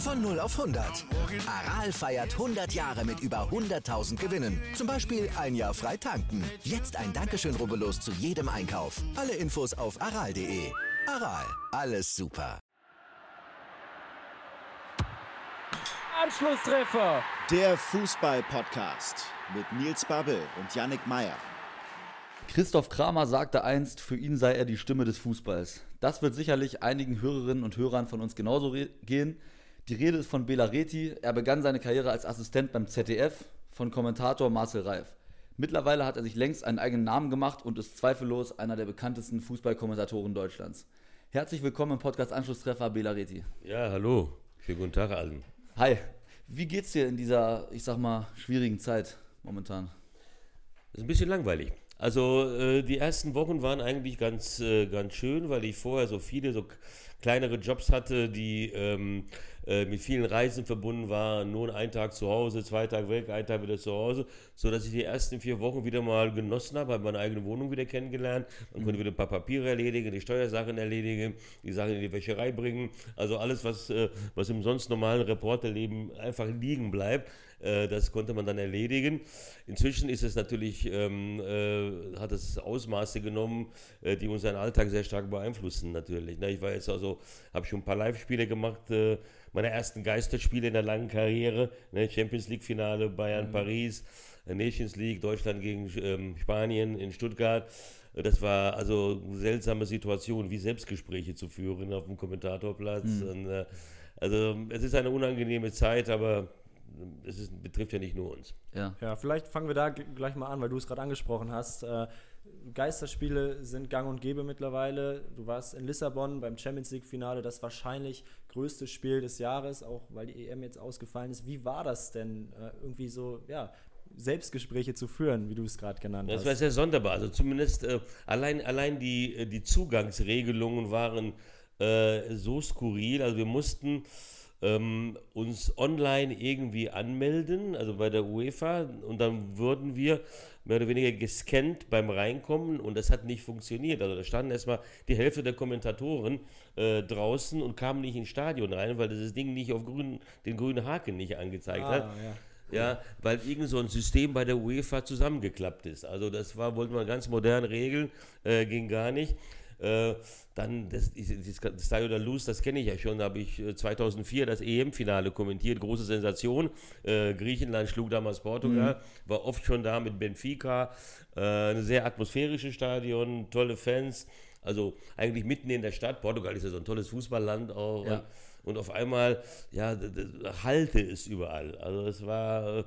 Von 0 auf 100. Aral feiert 100 Jahre mit über 100.000 Gewinnen. Zum Beispiel ein Jahr frei tanken. Jetzt ein Dankeschön, rubbellos zu jedem Einkauf. Alle Infos auf aral.de. Aral, alles super. Anschlusstreffer. Der Fußball-Podcast mit Nils Babbel und Yannick Meyer. Christoph Kramer sagte einst, für ihn sei er die Stimme des Fußballs. Das wird sicherlich einigen Hörerinnen und Hörern von uns genauso gehen. Die Rede ist von Bela Reti. Er begann seine Karriere als Assistent beim ZDF von Kommentator Marcel Reif. Mittlerweile hat er sich längst einen eigenen Namen gemacht und ist zweifellos einer der bekanntesten Fußballkommentatoren Deutschlands. Herzlich willkommen im Podcast Anschlusstreffer Bela Reti. Ja, hallo. Schönen guten Tag allen. Hi. Wie geht's dir in dieser, ich sag mal, schwierigen Zeit momentan? Das ist ein bisschen langweilig. Also äh, die ersten Wochen waren eigentlich ganz, äh, ganz schön, weil ich vorher so viele so kleinere Jobs hatte, die ähm, äh, mit vielen Reisen verbunden waren. Nur ein Tag zu Hause, zwei Tage weg, ein Tag wieder zu Hause, so dass ich die ersten vier Wochen wieder mal genossen habe, habe meine eigene Wohnung wieder kennengelernt. Man konnte wieder ein paar Papiere erledigen, die Steuersachen erledigen, die Sachen in die Wäscherei bringen. Also alles, was, äh, was im sonst normalen Reporterleben einfach liegen bleibt. Äh, das konnte man dann erledigen. Inzwischen ist es natürlich, ähm, äh, hat es Ausmaße genommen, äh, die unseren Alltag sehr stark beeinflussen natürlich. Ne? Ich war jetzt also, habe schon ein paar Live-Spiele gemacht, äh, meine ersten Geisterspiele in der langen Karriere, ne? Champions League-Finale, Bayern, mhm. Paris, äh, Nations League, Deutschland gegen ähm, Spanien in Stuttgart. Das war also eine seltsame Situation, wie Selbstgespräche zu führen auf dem Kommentatorplatz. Mhm. Und, äh, also es ist eine unangenehme Zeit, aber es ist, betrifft ja nicht nur uns. Ja. ja, vielleicht fangen wir da gleich mal an, weil du es gerade angesprochen hast. Äh, Geisterspiele sind gang und gäbe mittlerweile. Du warst in Lissabon beim Champions League-Finale, das wahrscheinlich größte Spiel des Jahres, auch weil die EM jetzt ausgefallen ist. Wie war das denn, äh, irgendwie so, ja, Selbstgespräche zu führen, wie du es gerade genannt das hast? Das war sehr sonderbar. Also zumindest äh, allein, allein die, äh, die Zugangsregelungen waren äh, so skurril. Also wir mussten ähm, uns online irgendwie anmelden, also bei der UEFA, und dann wurden wir mehr oder weniger gescannt beim Reinkommen und das hat nicht funktioniert. Also da standen erstmal die Hälfte der Kommentatoren äh, draußen und kamen nicht ins Stadion rein, weil das Ding nicht auf grün, den grünen Haken nicht angezeigt ah, hat. Ja. Ja, weil irgend so ein System bei der UEFA zusammengeklappt ist. Also das war, wollten wir ganz modern regeln, äh, ging gar nicht. Äh, dann das, das Stadio da Luz, das kenne ich ja schon, da habe ich 2004 äh, das EM-Finale kommentiert, große Sensation. Äh, Griechenland schlug damals Portugal, mhm. war oft schon da mit Benfica. Äh, ein sehr atmosphärisches Stadion, tolle Fans. Also eigentlich mitten in der Stadt. Portugal ist ja so ein tolles Fußballland auch. Ja. Und, und auf einmal, ja, halte es überall. Also es war,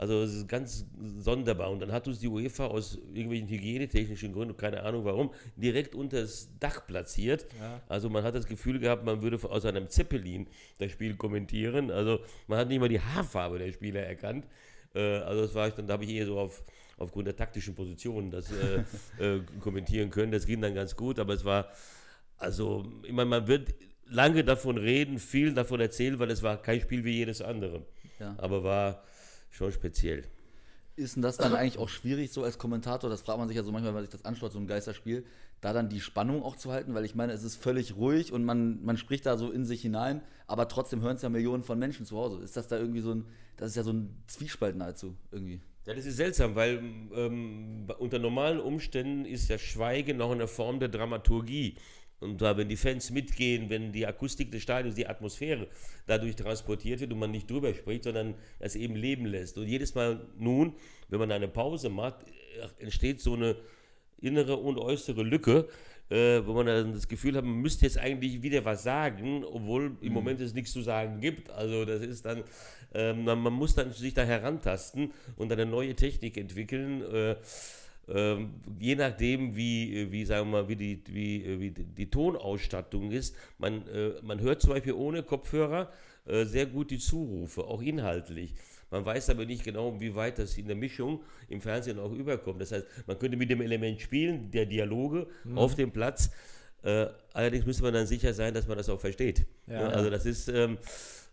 also es ist ganz sonderbar. Und dann hat uns die UEFA aus irgendwelchen hygienetechnischen Gründen, keine Ahnung warum, direkt unter das Dach platziert. Ja. Also man hat das Gefühl gehabt, man würde aus einem Zeppelin das Spiel kommentieren. Also man hat nicht mal die Haarfarbe der Spieler erkannt. Äh, also das war ich, dann da habe ich eher so auf aufgrund der taktischen Positionen das äh, äh, kommentieren können. Das ging dann ganz gut, aber es war, also, ich meine, man wird lange davon reden, viel davon erzählen, weil es war kein Spiel wie jedes andere. Ja. Aber war schon speziell. Ist denn das dann eigentlich auch schwierig, so als Kommentator? Das fragt man sich ja so manchmal, wenn man sich das anschaut, so ein Geisterspiel, da dann die Spannung auch zu halten, weil ich meine, es ist völlig ruhig und man, man spricht da so in sich hinein, aber trotzdem hören es ja Millionen von Menschen zu Hause. Ist das da irgendwie so ein, das ist ja so ein Zwiespalt nahezu irgendwie? Ja, das ist seltsam, weil ähm, unter normalen Umständen ist ja Schweigen noch eine Form der Dramaturgie. Und da, wenn die Fans mitgehen, wenn die Akustik des Stadions, die Atmosphäre dadurch transportiert wird und man nicht drüber spricht, sondern es eben leben lässt. Und jedes Mal nun, wenn man eine Pause macht, entsteht so eine innere und äußere Lücke, äh, wo man dann das Gefühl hat, man müsste jetzt eigentlich wieder was sagen, obwohl im mhm. Moment es nichts zu sagen gibt. Also das ist dann, ähm, man muss dann sich da herantasten und eine neue Technik entwickeln. Äh, ähm, je nachdem, wie, wie, sagen wir mal, wie, die, wie, wie die Tonausstattung ist, man, äh, man hört zum Beispiel ohne Kopfhörer äh, sehr gut die Zurufe, auch inhaltlich. Man weiß aber nicht genau, wie weit das in der Mischung im Fernsehen auch überkommt. Das heißt, man könnte mit dem Element spielen, der Dialoge mhm. auf dem Platz. Äh, allerdings müsste man dann sicher sein, dass man das auch versteht. Ja. Also das ist, ähm,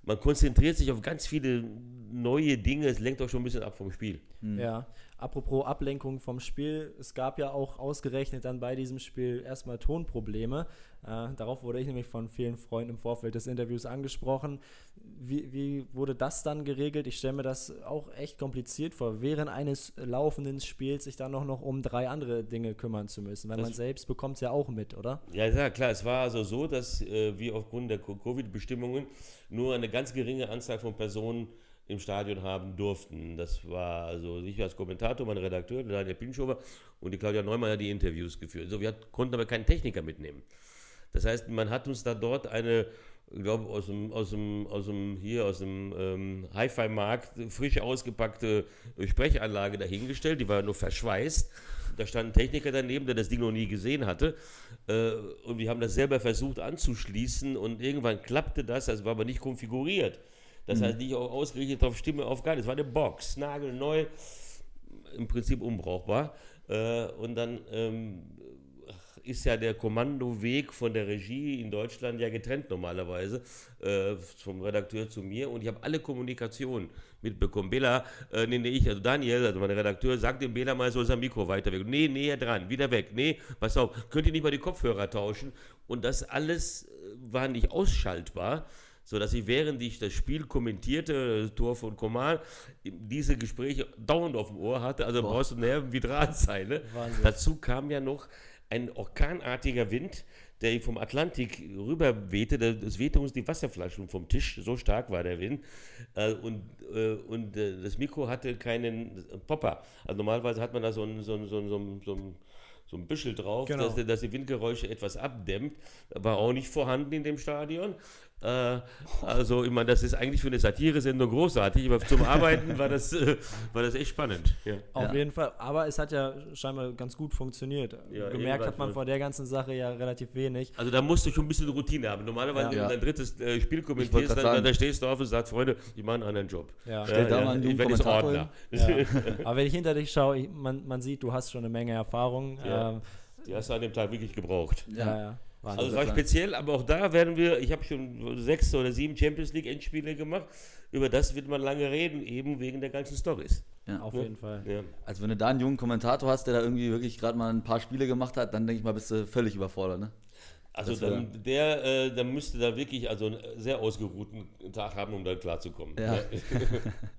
man konzentriert sich auf ganz viele neue Dinge. Es lenkt auch schon ein bisschen ab vom Spiel. Mhm. Ja, Apropos Ablenkung vom Spiel, es gab ja auch ausgerechnet dann bei diesem Spiel erstmal Tonprobleme. Äh, darauf wurde ich nämlich von vielen Freunden im Vorfeld des Interviews angesprochen. Wie, wie wurde das dann geregelt? Ich stelle mir das auch echt kompliziert vor, während eines laufenden Spiels sich dann noch, noch um drei andere Dinge kümmern zu müssen, weil das man selbst bekommt es ja auch mit, oder? Ja, ja, klar. Es war also so, dass äh, wir aufgrund der Covid-Bestimmungen nur eine ganz geringe Anzahl von Personen im Stadion haben durften. Das war also ich als Kommentator, mein Redakteur, Daniel Pinschover und die Claudia Neumann hat die Interviews geführt. So, wir konnten aber keinen Techniker mitnehmen. Das heißt, man hat uns da dort eine, ich glaube, aus dem, aus dem, aus dem, hier aus dem ähm, Hi-Fi-Markt frisch ausgepackte Sprechanlage dahingestellt, die war nur verschweißt. Da stand ein Techniker daneben, der das Ding noch nie gesehen hatte. Äh, und wir haben das selber versucht anzuschließen und irgendwann klappte das, das war aber nicht konfiguriert. Das mhm. heißt nicht ausgerichtet auf Stimme, auf gar nichts. Es war eine Box, nagelneu, im Prinzip unbrauchbar. Äh, und dann ähm, ist ja der Kommandoweg von der Regie in Deutschland ja getrennt normalerweise, äh, vom Redakteur zu mir. Und ich habe alle Kommunikation mitbekommen. Bela, äh, nee, nee, ich, also Daniel, also mein Redakteur, sagt dem Bela mal, soll sein Mikro weiter weg. Nee, näher dran, wieder weg. Nee, pass auf, könnt ihr nicht mal die Kopfhörer tauschen? Und das alles äh, war nicht ausschaltbar so dass ich während ich das Spiel kommentierte, Tor von Komal, diese Gespräche dauernd auf dem Ohr hatte. Also Boah. brauchst du Nerven wie Drahtseile. Dazu kam ja noch ein orkanartiger Wind, der vom Atlantik rüber wehte. Das wehte uns die Wasserflaschen vom Tisch, so stark war der Wind. Äh, und, äh, und äh, das Mikro hatte keinen Popper. Also normalerweise hat man da so ein, so ein, so ein, so ein so ein Büschel drauf, genau. dass, dass, die Windgeräusche etwas abdämmt. War auch nicht vorhanden in dem Stadion. Äh, also, ich meine, das ist eigentlich für eine Satire-Sendung großartig, aber zum Arbeiten war das, äh, war das echt spannend. Ja. Auf ja. jeden Fall, aber es hat ja scheinbar ganz gut funktioniert. Ja, Gemerkt hat man vor der ganzen Sache ja relativ wenig. Also, da musst du schon ein bisschen Routine haben. Normalerweise, wenn du dein drittes äh, Spiel kommentierst, dann, dann, stehst du auf und sagst, Freunde, ich mache einen anderen Job. Ja. Stell da mal einen jungen Kommentator Aber wenn ich hinter dich schaue, ich, man, man sieht, du hast schon eine Menge Erfahrung. Ähm, die hast du an dem Tag wirklich gebraucht. ja. ja. Wahnsinn, also es war speziell, aber auch da werden wir, ich habe schon sechs oder sieben Champions League Endspiele gemacht, über das wird man lange reden, eben wegen der ganzen Stories. Ja, auf ja. jeden Fall. Ja. Also wenn du da einen jungen Kommentator hast, der da irgendwie wirklich gerade mal ein paar Spiele gemacht hat, dann denke ich mal, bist du völlig überfordert, ne? Also dann, der, äh, der müsste da wirklich also einen sehr ausgeruhten Tag haben, um da klarzukommen. Ja.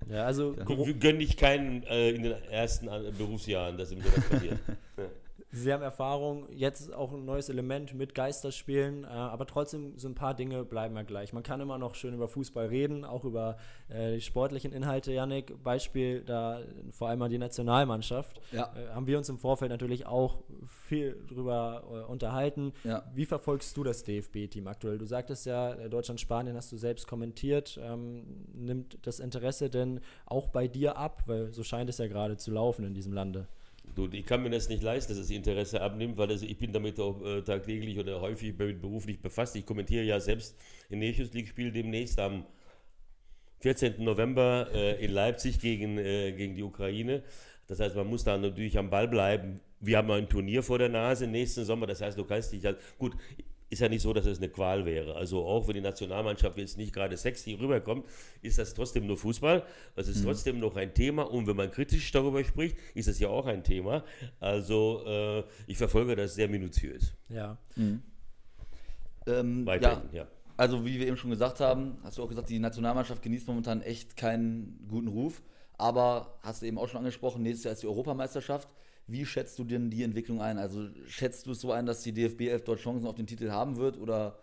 ja, also gönne ich keinen äh, in den ersten Berufsjahren, dass ihm sowas passiert. Sie haben Erfahrung, jetzt auch ein neues Element mit Geisterspielen, äh, aber trotzdem so ein paar Dinge bleiben ja gleich. Man kann immer noch schön über Fußball reden, auch über äh, die sportlichen Inhalte, Yannick. Beispiel da vor allem mal die Nationalmannschaft. Ja. Äh, haben wir uns im Vorfeld natürlich auch viel drüber äh, unterhalten. Ja. Wie verfolgst du das DFB-Team aktuell? Du sagtest ja, äh, Deutschland-Spanien hast du selbst kommentiert. Ähm, nimmt das Interesse denn auch bei dir ab? Weil so scheint es ja gerade zu laufen in diesem Lande. Du, ich kann mir das nicht leisten, dass das Interesse abnimmt, weil das, ich bin damit auch äh, tagtäglich oder häufig beruflich befasst. Ich kommentiere ja selbst ein Nations League-Spiel demnächst am 14. November äh, in Leipzig gegen, äh, gegen die Ukraine. Das heißt, man muss da natürlich am Ball bleiben. Wir haben ein Turnier vor der Nase nächsten Sommer. Das heißt, du kannst dich halt, gut, ist ja nicht so, dass es eine Qual wäre. Also auch wenn die Nationalmannschaft jetzt nicht gerade sexy rüberkommt, ist das trotzdem nur Fußball. Es ist mhm. trotzdem noch ein Thema. Und wenn man kritisch darüber spricht, ist das ja auch ein Thema. Also äh, ich verfolge das sehr minutiös. Ja. Mhm. Ähm, Weiterhin, ja. ja. Also wie wir eben schon gesagt haben, hast du auch gesagt, die Nationalmannschaft genießt momentan echt keinen guten Ruf. Aber hast du eben auch schon angesprochen, nächstes Jahr ist die Europameisterschaft. Wie schätzt du denn die Entwicklung ein? Also schätzt du es so ein, dass die DFB 11 dort Chancen auf den Titel haben wird oder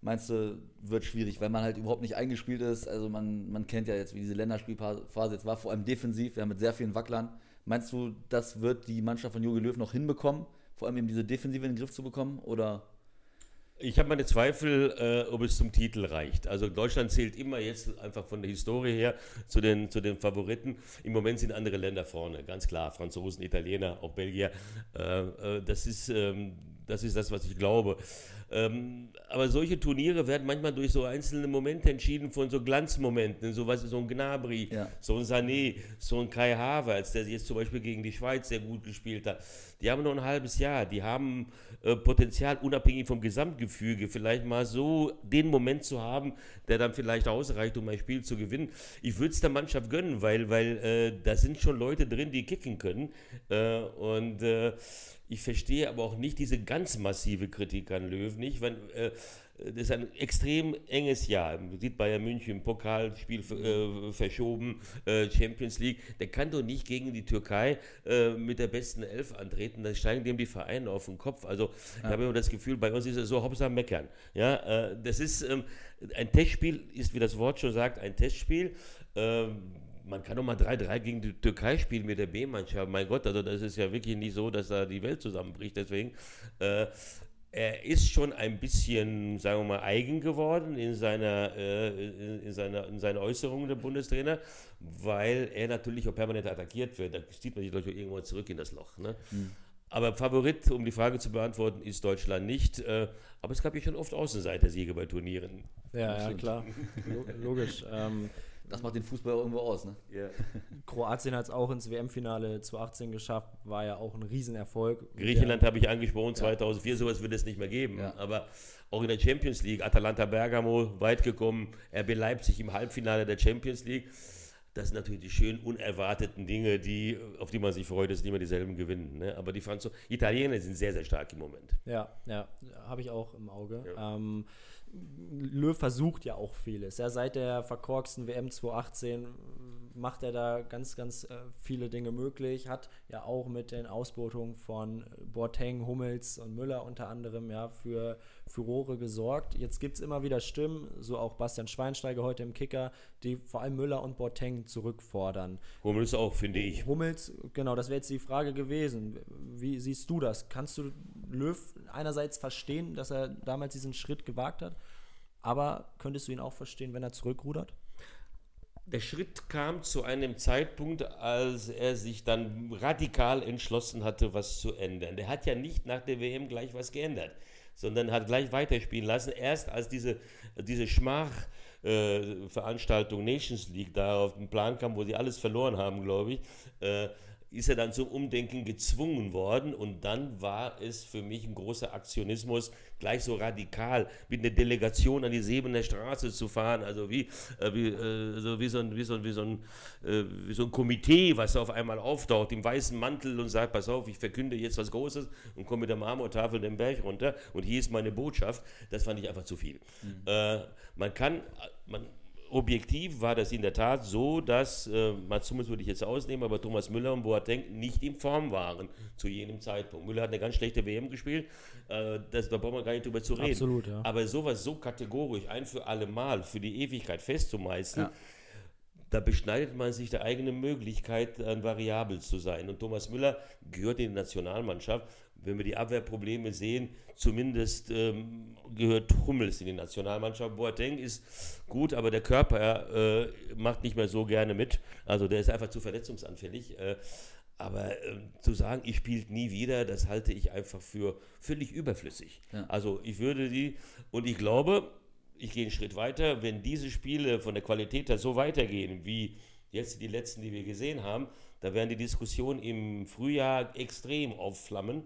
meinst du, wird schwierig, weil man halt überhaupt nicht eingespielt ist? Also man, man kennt ja jetzt, wie diese Länderspielphase jetzt war, vor allem defensiv, haben mit sehr vielen Wacklern. Meinst du, das wird die Mannschaft von Jogi Löw noch hinbekommen, vor allem eben diese Defensive in den Griff zu bekommen oder? Ich habe meine Zweifel, äh, ob es zum Titel reicht. Also Deutschland zählt immer jetzt einfach von der Historie her zu den, zu den Favoriten. Im Moment sind andere Länder vorne, ganz klar. Franzosen, Italiener, auch Belgier. Äh, äh, das, ist, ähm, das ist das, was ich glaube. Ähm, aber solche Turniere werden manchmal durch so einzelne Momente entschieden von so Glanzmomenten, so was so ein Gnabry, Ja. so ein Sané, so ein Kai Havertz, der jetzt zum Beispiel gegen die Schweiz sehr gut gespielt hat. Die haben noch ein halbes Jahr, die haben äh, Potenzial, unabhängig vom Gesamtgefüge, vielleicht mal so den Moment zu haben, der dann vielleicht ausreicht, um ein Spiel zu gewinnen. Ich würde es der Mannschaft gönnen, weil, weil äh, da sind schon Leute drin, die kicken können. Äh, und äh, ich verstehe aber auch nicht diese ganz massive Kritik an Löw nicht, wenn äh, das ist ein extrem enges Jahr. Man sieht Bayern München Pokalspiel äh, verschoben, äh, Champions League. Der kann doch nicht gegen die Türkei äh, mit der besten Elf antreten. Dann steigen dem die Vereine auf den Kopf. Also ich habe immer das Gefühl, bei uns ist es so Hauptsache meckern. Ja, äh, das ist ähm, ein Testspiel, ist wie das Wort schon sagt, ein Testspiel. Ähm, man kann doch mal 3-3 gegen die Türkei spielen mit der B-Mannschaft. Mein Gott, also das ist ja wirklich nicht so, dass da die Welt zusammenbricht. Deswegen, äh, er ist schon ein bisschen, sagen wir mal, eigen geworden in seiner, äh, in seiner, in seiner Äußerung, der Bundestrainer, weil er natürlich auch permanent attackiert wird. Da zieht man sich doch irgendwann zurück in das Loch. Ne? Aber Favorit, um die Frage zu beantworten, ist Deutschland nicht. Äh, aber es gab ja schon oft Außenseiter-Siege bei Turnieren. Ja, ja klar. Lo logisch. Ähm, Das macht den Fußball irgendwo aus, ne? Kroatien hat es auch ins WM-Finale 2018 geschafft, war ja auch ein Riesenerfolg. Griechenland habe ich angesprochen, 2004, sowas wird es nicht mehr geben. Ja. Aber auch in der Champions League, Atalanta Bergamo weit gekommen, RB Leipzig im Halbfinale der Champions League. Das sind natürlich die schönen, unerwarteten Dinge, die, auf die man sich freut, dass nicht mehr dieselben gewinnen. Ne? Aber die Franzosen, Italiener sind sehr, sehr stark im Moment. Ja, ja, habe ich auch im Auge. Ähm, Löw versucht ja auch vieles. Ja, seit der verkorksten WM 2018 macht er da ganz, ganz äh, viele Dinge möglich. Hat ja auch mit den Ausbotungen von Boateng, Hummels und Müller unter anderem ja für Furore gesorgt. Jetzt gibt es immer wieder Stimmen, so auch Bastian Schweinsteiger heute im Kicker, die vor allem Müller und Boateng zurückfordern. Hummels auch, finde ich. Hummels, genau, das wäre jetzt die Frage gewesen. Wie siehst du das? Kannst du Löw einerseits verstehen, dass er damals diesen Schritt gewagt hat, aber könntest du ihn auch verstehen, wenn er zurückrudert? Der Schritt kam zu einem Zeitpunkt, als er sich dann radikal entschlossen hatte, was zu ändern. Der hat ja nicht nach der WM gleich was geändert, sondern hat gleich weiterspielen lassen. Erst als diese, diese Schmach-Veranstaltung Nations League da auf den Plan kam, wo sie alles verloren haben, glaube ich, äh, ist er dann zum Umdenken gezwungen worden und dann war es für mich ein großer Aktionismus, gleich so radikal mit einer Delegation an die Sebener Straße zu fahren, also wie, äh, wie, äh, so wie, so ein, wie, so ein, wie, so ein, äh, wie so ein Komitee, was auf einmal auftaucht im weißen Mantel und sagt, pass auf, ich verkünde jetzt was Großes und komme mit der Marmortafel den Berg runter und hier ist meine Botschaft, das fand ich einfach zu viel. Äh, man kann, man, objektiv war das in der Tat so, dass, äh, Mats Hummels würde ich jetzt ausnehmen, aber Thomas Müller und Boateng nicht in Form waren zu jenem Zeitpunkt. Müller hat eine ganz schlechte WM gespielt, äh, das, da brauchen wir gar nicht drüber zu reden. Absolut, ja. Aber sowas so kategorisch ein für alle Mal für die Ewigkeit festzumeißen, Ja. da beschneidet man sich der eigenen Möglichkeit, ein Variabel zu sein. Und Thomas Müller gehört in die Nationalmannschaft. Wenn wir die Abwehrprobleme sehen, zumindest ähm, gehört Hummels in die Nationalmannschaft. Boateng ist gut, aber der Körper äh, macht nicht mehr so gerne mit. Also der ist einfach zu verletzungsanfällig. Äh, aber äh, zu sagen, ich spiele nie wieder, das halte ich einfach für völlig überflüssig. Ja. Also ich würde die, und ich glaube, ich gehe einen Schritt weiter, wenn diese Spiele von der Qualität her so weitergehen, wie jetzt die letzten, die wir gesehen haben, da werden die Diskussionen im Frühjahr extrem aufflammen.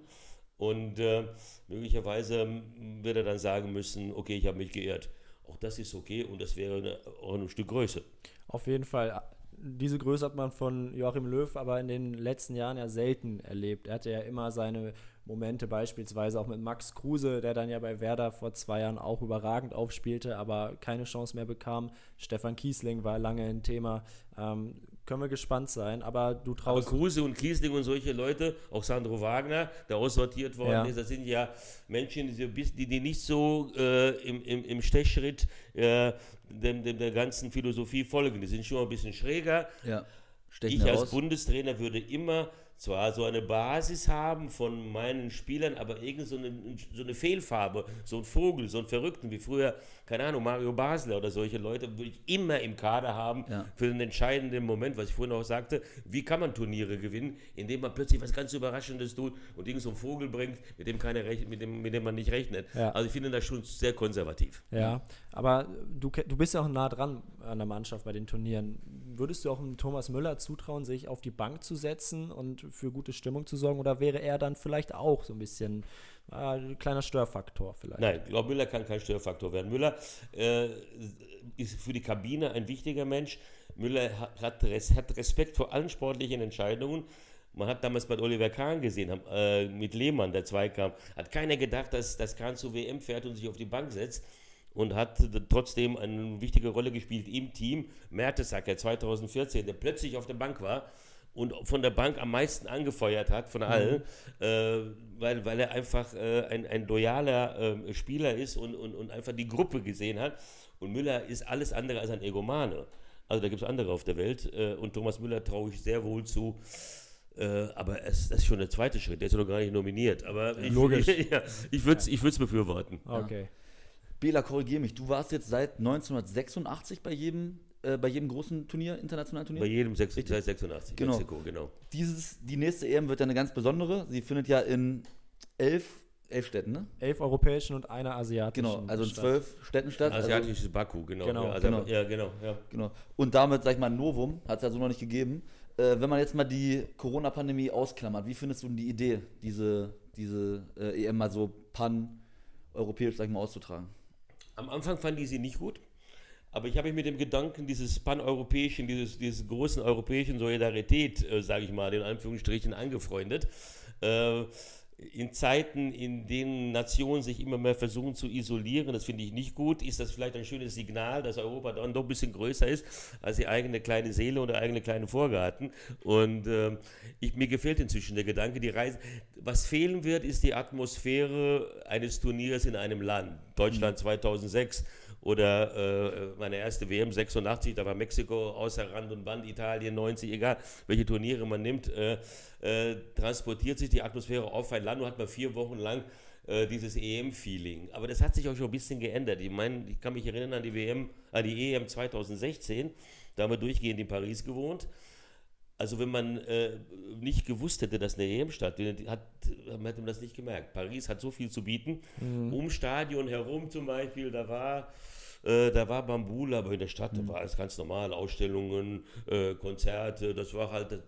Und äh, möglicherweise wird er dann sagen müssen, okay, ich habe mich geirrt. Auch das ist okay und das wäre eine, auch ein Stück Größe. Auf jeden Fall. Diese Größe hat man von Joachim Löw aber in den letzten Jahren ja selten erlebt. Er hatte ja immer seine Momente, beispielsweise auch mit Max Kruse, der dann ja bei Werder vor zwei Jahren auch überragend aufspielte, aber keine Chance mehr bekam. Stefan Kiesling war lange ein Thema. Ähm, können wir gespannt sein, aber du Aber traust. Kruse und Kiesling und solche Leute, auch Sandro Wagner, der aussortiert worden Ja. ist, das sind ja Menschen, die, die, die nicht so äh, im, im, im Stechschritt äh, dem, dem, der ganzen Philosophie folgen. Die sind schon ein bisschen schräger. Ja. Stechen Ich als heraus. Bundestrainer würde immer zwar so eine Basis haben von meinen Spielern, aber irgend so eine, so eine Fehlfarbe, so ein Vogel, so ein Verrückten wie früher, keine Ahnung, Mario Basler oder solche Leute, würde ich immer im Kader haben Ja. für den entscheidenden Moment, was ich vorhin auch sagte, wie kann man Turniere gewinnen, indem man plötzlich was ganz Überraschendes tut und irgend so einen Vogel bringt, mit dem, keiner rechnet, mit dem, mit dem man nicht rechnet. Ja. Also ich finde das schon sehr konservativ. Ja, aber du, du bist ja auch nah dran an der Mannschaft bei den Turnieren. Würdest du auch einem Thomas Müller zutrauen, sich auf die Bank zu setzen und für gute Stimmung zu sorgen? Oder wäre er dann vielleicht auch so ein bisschen äh, ein kleiner Störfaktor vielleicht? Nein, ich Müller kann kein Störfaktor werden. Müller äh, ist für die Kabine ein wichtiger Mensch. Müller hat, hat, Res, hat Respekt vor allen sportlichen Entscheidungen. Man hat damals bei Oliver Kahn gesehen, äh, mit Lehmann, der Zweikampf, hat keiner gedacht, dass, dass Kahn zur WM fährt und sich auf die Bank setzt und hat trotzdem eine wichtige Rolle gespielt im Team. Mertesacker 2014, der plötzlich auf der Bank war und von der Bank am meisten angefeuert hat von allen, äh, weil, weil er einfach äh, ein, ein loyaler äh, Spieler ist und, und, und einfach die Gruppe gesehen hat. Und Müller ist alles andere als ein Egomane. Also da gibt es andere auf der Welt äh, und Thomas Müller traue ich sehr wohl zu. Äh, aber es, das ist schon der zweite Schritt, der ist ja noch gar nicht nominiert. Aber ich, Logisch. ja, ich würde es ich würd's befürworten. Okay. Bela, korrigier mich. Du warst jetzt seit 1986 bei jedem, äh, bei jedem großen Turnier, internationalen Turnier? Bei jedem 6, seit 86, Genau. Mexiko, genau. Dieses, die nächste EM wird ja eine ganz besondere. Sie findet ja in elf, elf Städten, ne? Elf europäischen und einer asiatischen. Genau, also in Stadt. zwölf Städten statt. Also, Asiatisches Baku, genau. Genau, ja, also, genau. ja, genau. Ja. genau. Und damit, sag ich mal, ein Novum, hat es ja so noch nicht gegeben. Äh, wenn man jetzt mal die Corona-Pandemie ausklammert, wie findest du denn die Idee, diese, diese äh, EM mal so pan-europäisch, sag ich mal, auszutragen? Am Anfang fand ich sie nicht gut, aber ich habe mich mit dem Gedanken dieses paneuropäischen, dieses, dieses großen europäischen Solidarität, äh, sage ich mal, in Anführungsstrichen angefreundet. Äh, in Zeiten, in denen Nationen sich immer mehr versuchen zu isolieren, das finde ich nicht gut, ist das vielleicht ein schönes Signal, dass Europa dann doch ein bisschen größer ist als die eigene kleine Seele oder eigene kleine Vorgarten. Und ähm, ich, mir gefällt inzwischen der Gedanke, die Reise. Was fehlen wird, ist die Atmosphäre eines Turniers in einem Land. Deutschland 2006 oder äh, meine erste WM 86, da war Mexiko außer Rand und Band, Italien 90, egal welche Turniere man nimmt, äh, äh, transportiert sich die Atmosphäre auf ein Land und hat man vier Wochen lang äh, dieses EM-Feeling. Aber das hat sich auch schon ein bisschen geändert. Ich meine, ich kann mich erinnern an die WM, an die EM 2016, da haben wir durchgehend in Paris gewohnt. Also wenn man äh, nicht gewusst hätte, dass eine EM stattfindet, hat, man hätte man das nicht gemerkt. Paris hat so viel zu bieten. Um Stadion herum zum Beispiel, da war, äh, da war Bambula, aber in der Stadt da war alles ganz normal. Ausstellungen, äh, Konzerte, das war halt,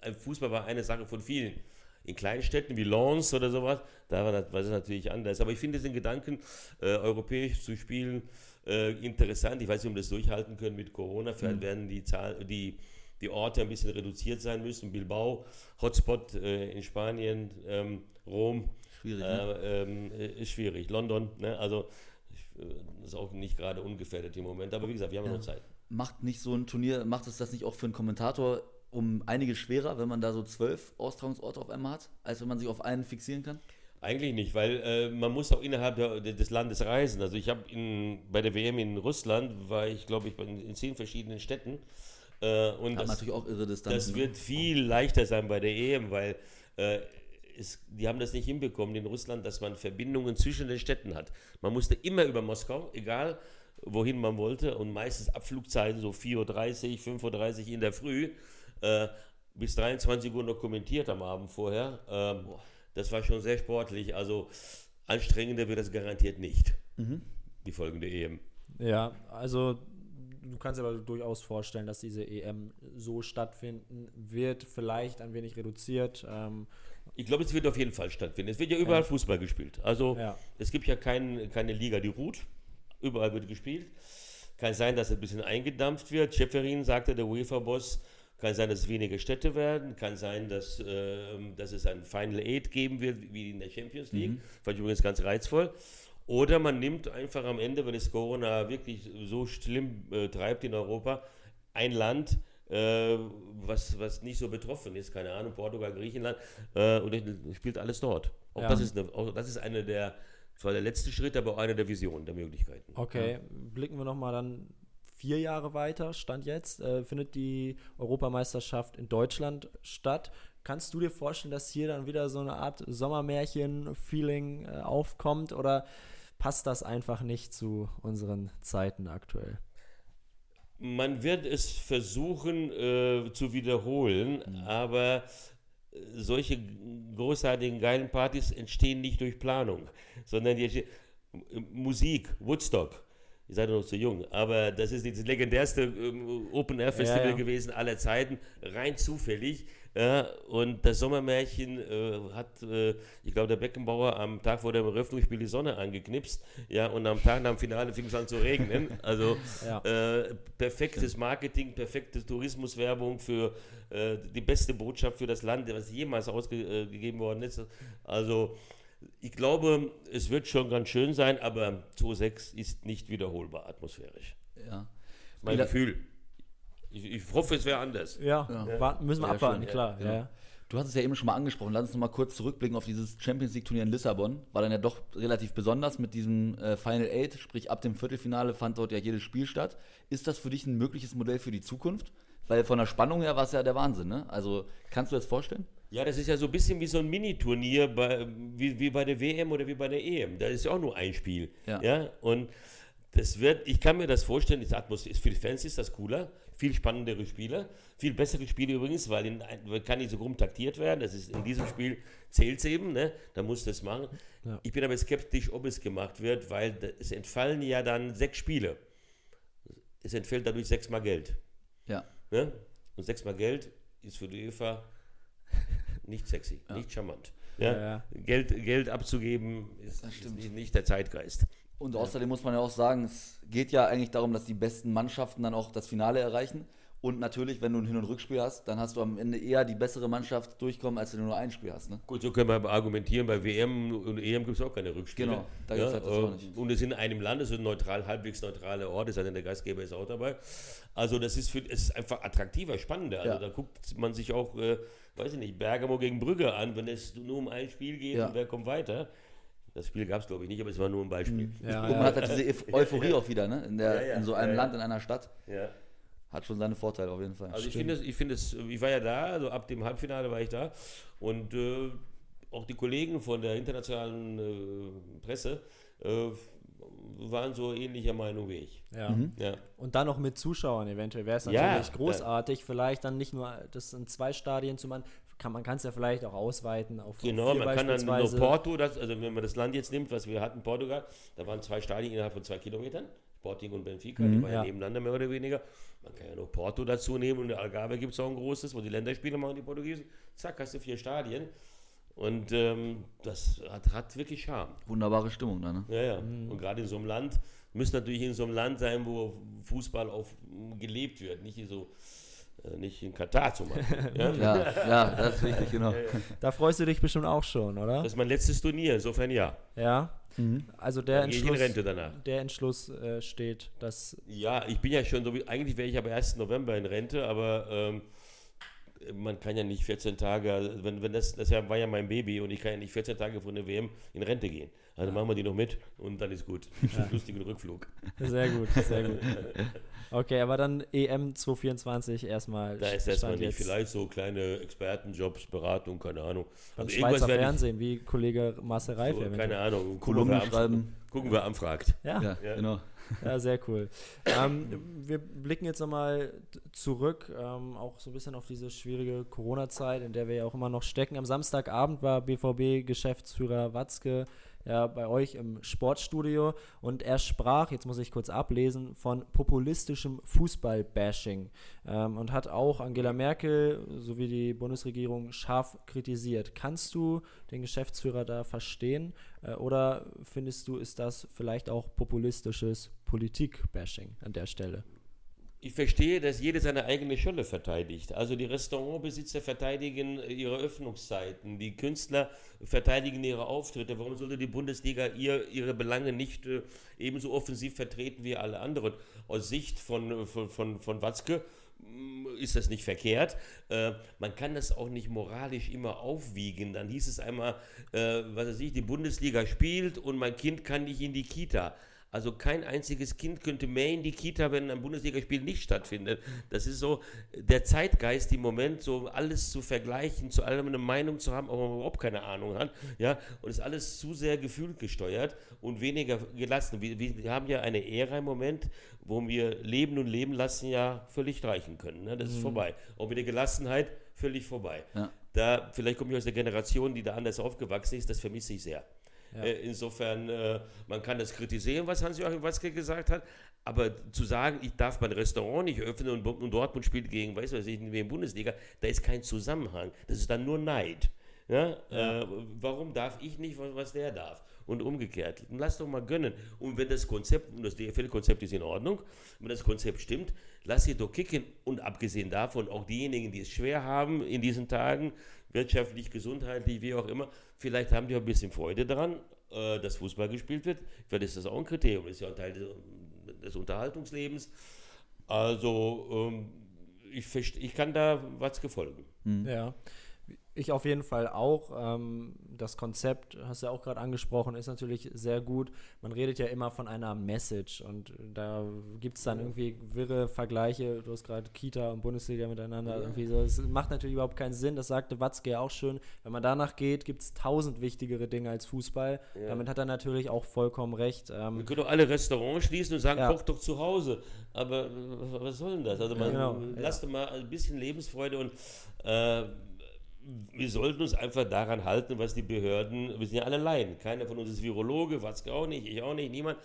äh, Fußball war eine Sache von vielen. In kleinen Städten wie Lens oder sowas, da war das, war das natürlich anders. Aber ich finde den Gedanken, äh, europäisch zu spielen, äh, interessant. Ich weiß nicht, ob wir das durchhalten können mit Corona. Vielleicht werden die, Zahl, die, die Orte ein bisschen reduziert sein müssen. Bilbao, Hotspot äh, in Spanien, ähm, Rom. Schwierig, ne? Äh, ähm, äh, ist schwierig. London, ne? also äh, ist auch nicht gerade ungefährdet im Moment. Aber wie gesagt, wir haben ja. noch Zeit. Macht nicht so ein Turnier, macht es das nicht auch für einen Kommentator um einiges schwerer, wenn man da so zwölf Austragungsorte auf einmal hat, als wenn man sich auf einen fixieren kann? Eigentlich nicht, weil äh, man muss auch innerhalb der, des Landes reisen. Also ich habe bei der WM in Russland, war ich glaube ich in, in zehn verschiedenen Städten. Äh, und das, natürlich auch irre Distanzen. das ne? wird viel leichter sein bei der EM, weil äh, es, die haben das nicht hinbekommen in Russland, dass man Verbindungen zwischen den Städten hat. Man musste immer über Moskau, egal wohin man wollte, und meistens Abflugzeiten so 4.30 Uhr, 5.30 Uhr in der Früh, äh, bis 23 Uhr noch kommentiert am Abend vorher. Ähm, das war schon sehr sportlich, also anstrengender wird das garantiert nicht, die folgende EM. Ja, also du kannst dir aber durchaus vorstellen, dass diese EM so stattfinden wird, vielleicht ein wenig reduziert. Ähm, Ich glaube, es wird auf jeden Fall stattfinden. Es wird ja überall Fußball gespielt. Also Ja. es gibt ja kein, keine Liga, die ruht. Überall wird gespielt. Kann sein, dass es ein bisschen eingedampft wird. Schäferin sagte, der UEFA-Boss, kann sein, dass es weniger Städte werden. Kann sein, dass, ähm, dass es ein Final Eight geben wird, wie in der Champions League. Fand ich übrigens ganz reizvoll. Oder man nimmt einfach am Ende, wenn es Corona wirklich so schlimm äh, treibt in Europa, ein Land, äh, was, was nicht so betroffen ist, keine Ahnung, Portugal, Griechenland, äh, und spielt alles dort. Auch, Ja. das, ist eine, auch das ist eine der, zwar der letzte Schritt, aber auch eine der Visionen, der Möglichkeiten. okay, blicken wir nochmal dann vier Jahre weiter, Stand jetzt, äh, findet die Europameisterschaft in Deutschland statt. kannst du dir vorstellen, dass hier dann wieder so eine Art Sommermärchen-Feeling äh, aufkommt oder passt das einfach nicht zu unseren Zeiten aktuell? Man wird es versuchen äh, zu wiederholen, mhm. aber äh, solche großartigen, geilen Partys entstehen nicht durch Planung, sondern die, Musik, Woodstock. Ihr seid noch zu jung, aber das ist das legendärste ähm, Open-Air-Festival ja, ja. gewesen aller Zeiten, rein zufällig. Ja, und das Sommermärchen äh, hat, äh, ich glaube, der Beckenbauer am Tag vor dem Eröffnungsspiel die Sonne angeknipst. Ja, und am Tag nach dem Finale fing es an zu regnen. Also ja. äh, perfektes Marketing, perfekte Tourismuswerbung für äh, die beste Botschaft für das Land, was jemals ausgegeben worden ist. Also ich glaube, es wird schon ganz schön sein, aber 2.6 ist nicht wiederholbar atmosphärisch. Ja. Mein Gefühl. Ich, ich hoffe, es wäre anders. Ja, ja. müssen wir abwarten, schon, klar. Ja. Du hast es ja eben schon mal angesprochen. Lass uns noch mal kurz zurückblicken auf dieses Champions League Turnier in Lissabon. War dann ja doch relativ besonders mit diesem äh, Final Eight, sprich ab dem Viertelfinale fand dort ja jedes Spiel statt. Ist das für dich ein mögliches Modell für die Zukunft? Weil von der Spannung her war es ja der Wahnsinn, ne? Also kannst du das vorstellen? Ja, das ist ja so ein bisschen wie so ein Mini-Turnier, wie, wie bei der WM oder wie bei der EM. Da ist ja auch nur ein Spiel. Ja. ja? Und das wird, ich kann mir das vorstellen, die Atmosphäre, für die Fans ist das cooler, viel spannendere Spiele, viel bessere Spiele übrigens, weil in, kann nicht so rum taktiert werden. Das ist in diesem Spiel zählt es eben, ne? da muss das machen. Ja. Ich bin aber skeptisch, ob es gemacht wird, weil es entfallen ja dann sechs Spiele. Es entfällt dadurch sechsmal Geld. Ja. Ne? Und sechsmal Geld ist für die UEFA nicht sexy, ja. nicht charmant. Ja, ja, Geld, Geld abzugeben ist, ist nicht der Zeitgeist. Und außerdem muss man ja auch sagen, es geht ja eigentlich darum, dass die besten Mannschaften dann auch das Finale erreichen. Und natürlich, wenn du ein Hin- und Rückspiel hast, dann hast du am Ende eher die bessere Mannschaft durchkommen, als wenn du nur ein Spiel hast. Ne? Gut, so können wir argumentieren, bei WM und EM gibt es auch keine Rückspiele. Genau, da gibt es halt das auch nicht. Und es in einem Land, es ist ein neutral, halbwegs neutraler Ort, sei denn, der Gastgeber ist auch dabei. Also das ist, für, es ist einfach attraktiver, spannender. Also ja. da guckt man sich auch, äh, weiß ich nicht, Bergamo gegen Brügge an, wenn es nur um ein Spiel geht ja. und wer kommt weiter. Das Spiel gab es, glaube ich, nicht, aber es war nur ein Beispiel. Mhm. Ja, und man hat halt diese Euphorie auch wieder, ne? In, der, in so einem Land, in einer Stadt. Ja hat schon seine Vorteile auf jeden Fall. Also ich finde es, ich finde es, ich war ja da, also ab dem Halbfinale war ich da und äh, auch die Kollegen von der internationalen äh, Presse äh, waren so ähnlicher Meinung wie ich. Ja. Mhm. ja. Und dann noch mit Zuschauern eventuell wäre es natürlich ja, großartig, vielleicht dann nicht nur das in zwei Stadien zu machen, kann, man kann es ja vielleicht auch ausweiten auf Genau, man kann dann nur Porto, das, also wenn man das Land jetzt nimmt, was wir hatten, Portugal, da waren zwei Stadien innerhalb von zwei Kilometern, Sporting und Benfica, mhm, die waren ja nebeneinander mehr oder weniger. Man kann ja noch Porto dazu nehmen und in Algarve gibt es auch ein großes, wo die Länderspiele machen, die Portugiesen. Zack, hast du vier Stadien. Und ähm, das hat, hat, wirklich Charme. Wunderbare Stimmung da, ne? Ja, ja. Mhm. Und gerade in so einem Land, müsste natürlich in so einem Land sein, wo Fußball auf, gelebt wird, nicht so nicht in Katar zum Beispiel. Ja? ja, ja, das ist richtig, genau. Da freust du dich bestimmt auch schon, oder? Das ist mein letztes Turnier, insofern ja. Ja. Mhm. Also der Dann Entschluss, Rente danach. Der Entschluss äh, steht, dass. Ja, ich bin ja schon so wie, eigentlich wäre ich aber 1. November in Rente, aber ähm, man kann ja nicht 14 Tage, wenn, wenn das, das war ja mein Baby und ich kann ja nicht 14 Tage vor der WM in Rente gehen. Also ja. machen wir die noch mit und dann ist gut. Ja. Lustigen Rückflug. Sehr gut, sehr gut. Okay, aber dann EM 224 erstmal. Da ist erstmal nicht, vielleicht so kleine Expertenjobs, Beratung, keine Ahnung. Also Schweizer Fernsehen, wie Kollege Marcel Reif. So, keine Ahnung. Gucken, wer schreiben. gucken, wer anfragt. Ja, ja, ja. genau. Ja, sehr cool. ähm, wir blicken jetzt nochmal zurück, ähm, auch so ein bisschen auf diese schwierige Corona-Zeit, in der wir ja auch immer noch stecken. Am Samstagabend war BVB-Geschäftsführer Watzke ja, bei euch im Sportstudio und er sprach, jetzt muss ich kurz ablesen, von populistischem Fußball-Bashing ähm, und hat auch Angela Merkel sowie die Bundesregierung scharf kritisiert. Kannst du den Geschäftsführer da verstehen äh, oder findest du, ist das vielleicht auch populistisches Politik-Bashing an der Stelle? Ich verstehe, dass jeder seine eigene Schölle verteidigt. Also die Restaurantbesitzer verteidigen ihre Öffnungszeiten, die Künstler verteidigen ihre Auftritte. Warum sollte die Bundesliga ihr, ihre Belange nicht äh, ebenso offensiv vertreten wie alle anderen? Aus Sicht von, von, von, von Watzke mm, ist das nicht verkehrt. Äh, man kann das auch nicht moralisch immer aufwiegen. Dann hieß es einmal, äh, was weiß ich, die Bundesliga spielt und mein Kind kann nicht in die Kita. Also kein einziges Kind könnte mehr in die Kita, wenn ein Bundesligaspiel nicht stattfindet. Das ist so der Zeitgeist im Moment, so alles zu vergleichen, zu allem eine Meinung zu haben, aber man überhaupt keine Ahnung hat. Ja, und ist alles zu sehr gefühlt gesteuert und weniger gelassen. Wir, wir haben ja eine Ära im Moment, wo wir Leben und Leben lassen ja völlig streichen können. Ne? Das ist vorbei. Auch mit der Gelassenheit völlig vorbei. Ja. Da, vielleicht komme ich aus der Generation, die da anders aufgewachsen ist, das vermisse ich sehr. Äh, insofern, äh, man kann das kritisieren, was Hans-Joachim Watzke gesagt hat, aber zu sagen, ich darf mein Restaurant nicht öffnen und, und Dortmund spielt gegen, weiß was ich, in Bundesliga, da ist kein Zusammenhang. Das ist dann nur Neid. Ja? Äh, warum darf ich nicht, was, was der darf? Und umgekehrt. Lass doch mal gönnen. Und wenn das Konzept, und das DFL-Konzept ist in Ordnung, wenn das Konzept stimmt, lass sie doch kicken. Und abgesehen davon, auch diejenigen, die es schwer haben in diesen Tagen, wirtschaftlich, gesundheitlich, wie auch immer, vielleicht haben die auch ein bisschen Freude daran, äh, dass Fußball gespielt wird. Vielleicht ist das auch ein Kriterium, ist ja ein Teil des, des Unterhaltungslebens. Also, ähm, ich, ich kann da was gefolgen. Ja, ich auf jeden Fall auch. Ähm, das Konzept, hast du ja auch gerade angesprochen, ist natürlich sehr gut. Man redet ja immer von einer Message und da gibt es dann irgendwie wirre Vergleiche. Du hast gerade Kita und Bundesliga miteinander. Irgendwie so. Das macht natürlich überhaupt keinen Sinn. Das sagte Watzke ja auch schön. Wenn man danach geht, gibt es tausend wichtigere Dinge als Fußball. Damit hat er natürlich auch vollkommen recht. Ähm, Wir können doch alle Restaurants schließen und sagen, Ja. koch doch zu Hause. Aber was soll denn das? Also man, genau, lasst doch mal ein bisschen Lebensfreude und äh, wir sollten uns einfach daran halten, was die Behörden, wir sind ja alle Laien. Keiner von uns ist Virologe, Watzke auch nicht, ich auch nicht, niemand.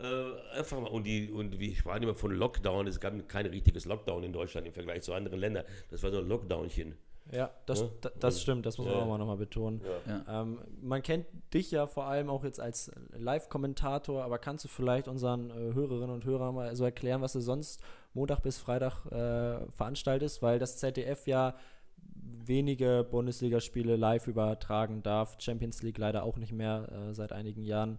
Äh, einfach mal, und, die, und wir sprachen immer von Lockdown, es gab kein richtiges Lockdown in Deutschland im Vergleich zu anderen Ländern. Das war so ein Lockdownchen. Ja, das, Ja? da- das stimmt, das muss man Ja. auch mal nochmal betonen. Ja. Ähm, man kennt dich ja vor allem auch jetzt als Live-Kommentator, aber kannst du vielleicht unseren äh, Hörerinnen und Hörern mal so erklären, was du sonst Montag bis Freitag äh, veranstaltest, weil das ZDF ja wenige Bundesligaspiele live übertragen darf, Champions League leider auch nicht mehr äh, seit einigen Jahren.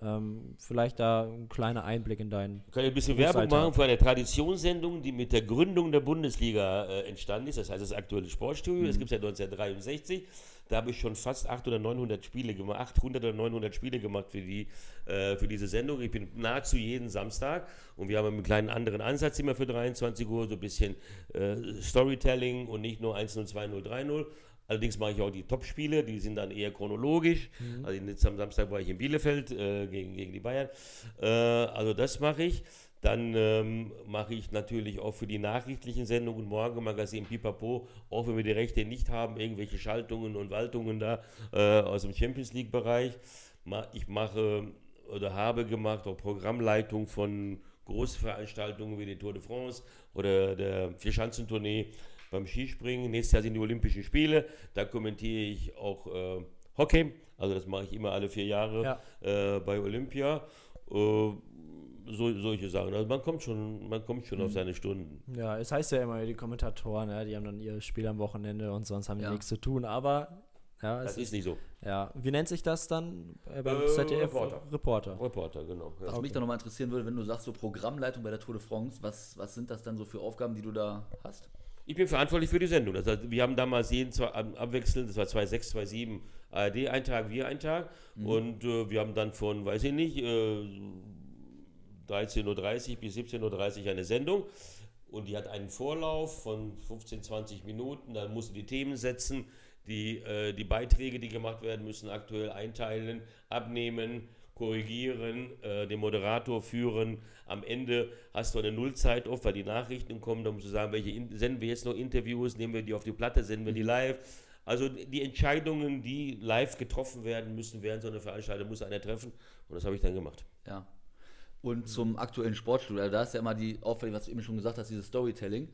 Ähm, vielleicht da ein kleiner Einblick in deinen Kann ich ein bisschen Werbung machen für eine Traditionssendung, die mit der Gründung der Bundesliga äh, entstanden ist. Das heißt, das aktuelle Sportstudio. Das gibt es seit 1963. Da habe ich schon fast 800 oder 900 Spiele gemacht, 800 oder 900 Spiele gemacht für, die, äh, für diese Sendung. Ich bin nahezu jeden Samstag und wir haben einen kleinen anderen Ansatz immer für 23 Uhr, so ein bisschen äh, Storytelling und nicht nur 1-0, 2-0, 3-0. Allerdings mache ich auch die Top-Spiele, die sind dann eher chronologisch. Also jetzt am Samstag war ich in Bielefeld äh, gegen, gegen die Bayern. Äh, also das mache ich. Dann ähm, mache ich natürlich auch für die nachrichtlichen Sendungen Morgenmagazin Pipapo, auch wenn wir die Rechte nicht haben, irgendwelche Schaltungen und Waltungen da äh, aus dem Champions League-Bereich. Ich mache oder habe gemacht auch Programmleitung von Großveranstaltungen wie die Tour de France oder der Vierschanzentournee beim Skispringen. Nächstes Jahr sind die Olympischen Spiele. Da kommentiere ich auch äh, Hockey. Also das mache ich immer alle vier Jahre äh, bei Olympia. Äh, so, solche Sachen. Also man kommt schon, man kommt schon auf seine Stunden. Ja, es heißt ja immer, die Kommentatoren, ja, die haben dann ihr Spiel am Wochenende und sonst haben die Ja. nichts zu tun, aber ja, es Das ist nicht so. ja. Wie nennt sich das dann äh, beim Äh, ZDF? Reporter. Reporter. Reporter, genau. Ja. Was mich da nochmal interessieren würde, wenn du sagst, so Programmleitung bei der Tour de France, was, was sind das dann so für Aufgaben, die du da hast? Ich bin verantwortlich für die Sendung. Das heißt, wir haben damals jeden zwei, ab- abwechselnd, das war 2006, 2007, ARD ein Tag, wir ein Tag. Und äh, wir haben dann von, weiß ich nicht, äh, 13.30 Uhr bis 17.30 Uhr eine Sendung. Und die hat einen Vorlauf von 15, 20 Minuten. Dann musst du die Themen setzen, die, äh, die Beiträge, die gemacht werden müssen, aktuell einteilen, abnehmen, korrigieren, äh, den Moderator führen. Am Ende hast du eine Nullzeit oft, weil die Nachrichten kommen. Da musst du sagen, welche in, senden wir jetzt noch Interviews, nehmen wir die auf die Platte, senden wir die live. Also die Entscheidungen, die live getroffen werden müssen während so einer Veranstaltung, muss einer treffen. Und das habe ich dann gemacht. Ja. Und zum aktuellen Sportstudio, also da ist ja immer die auffällig, was du eben schon gesagt hast, dieses Storytelling.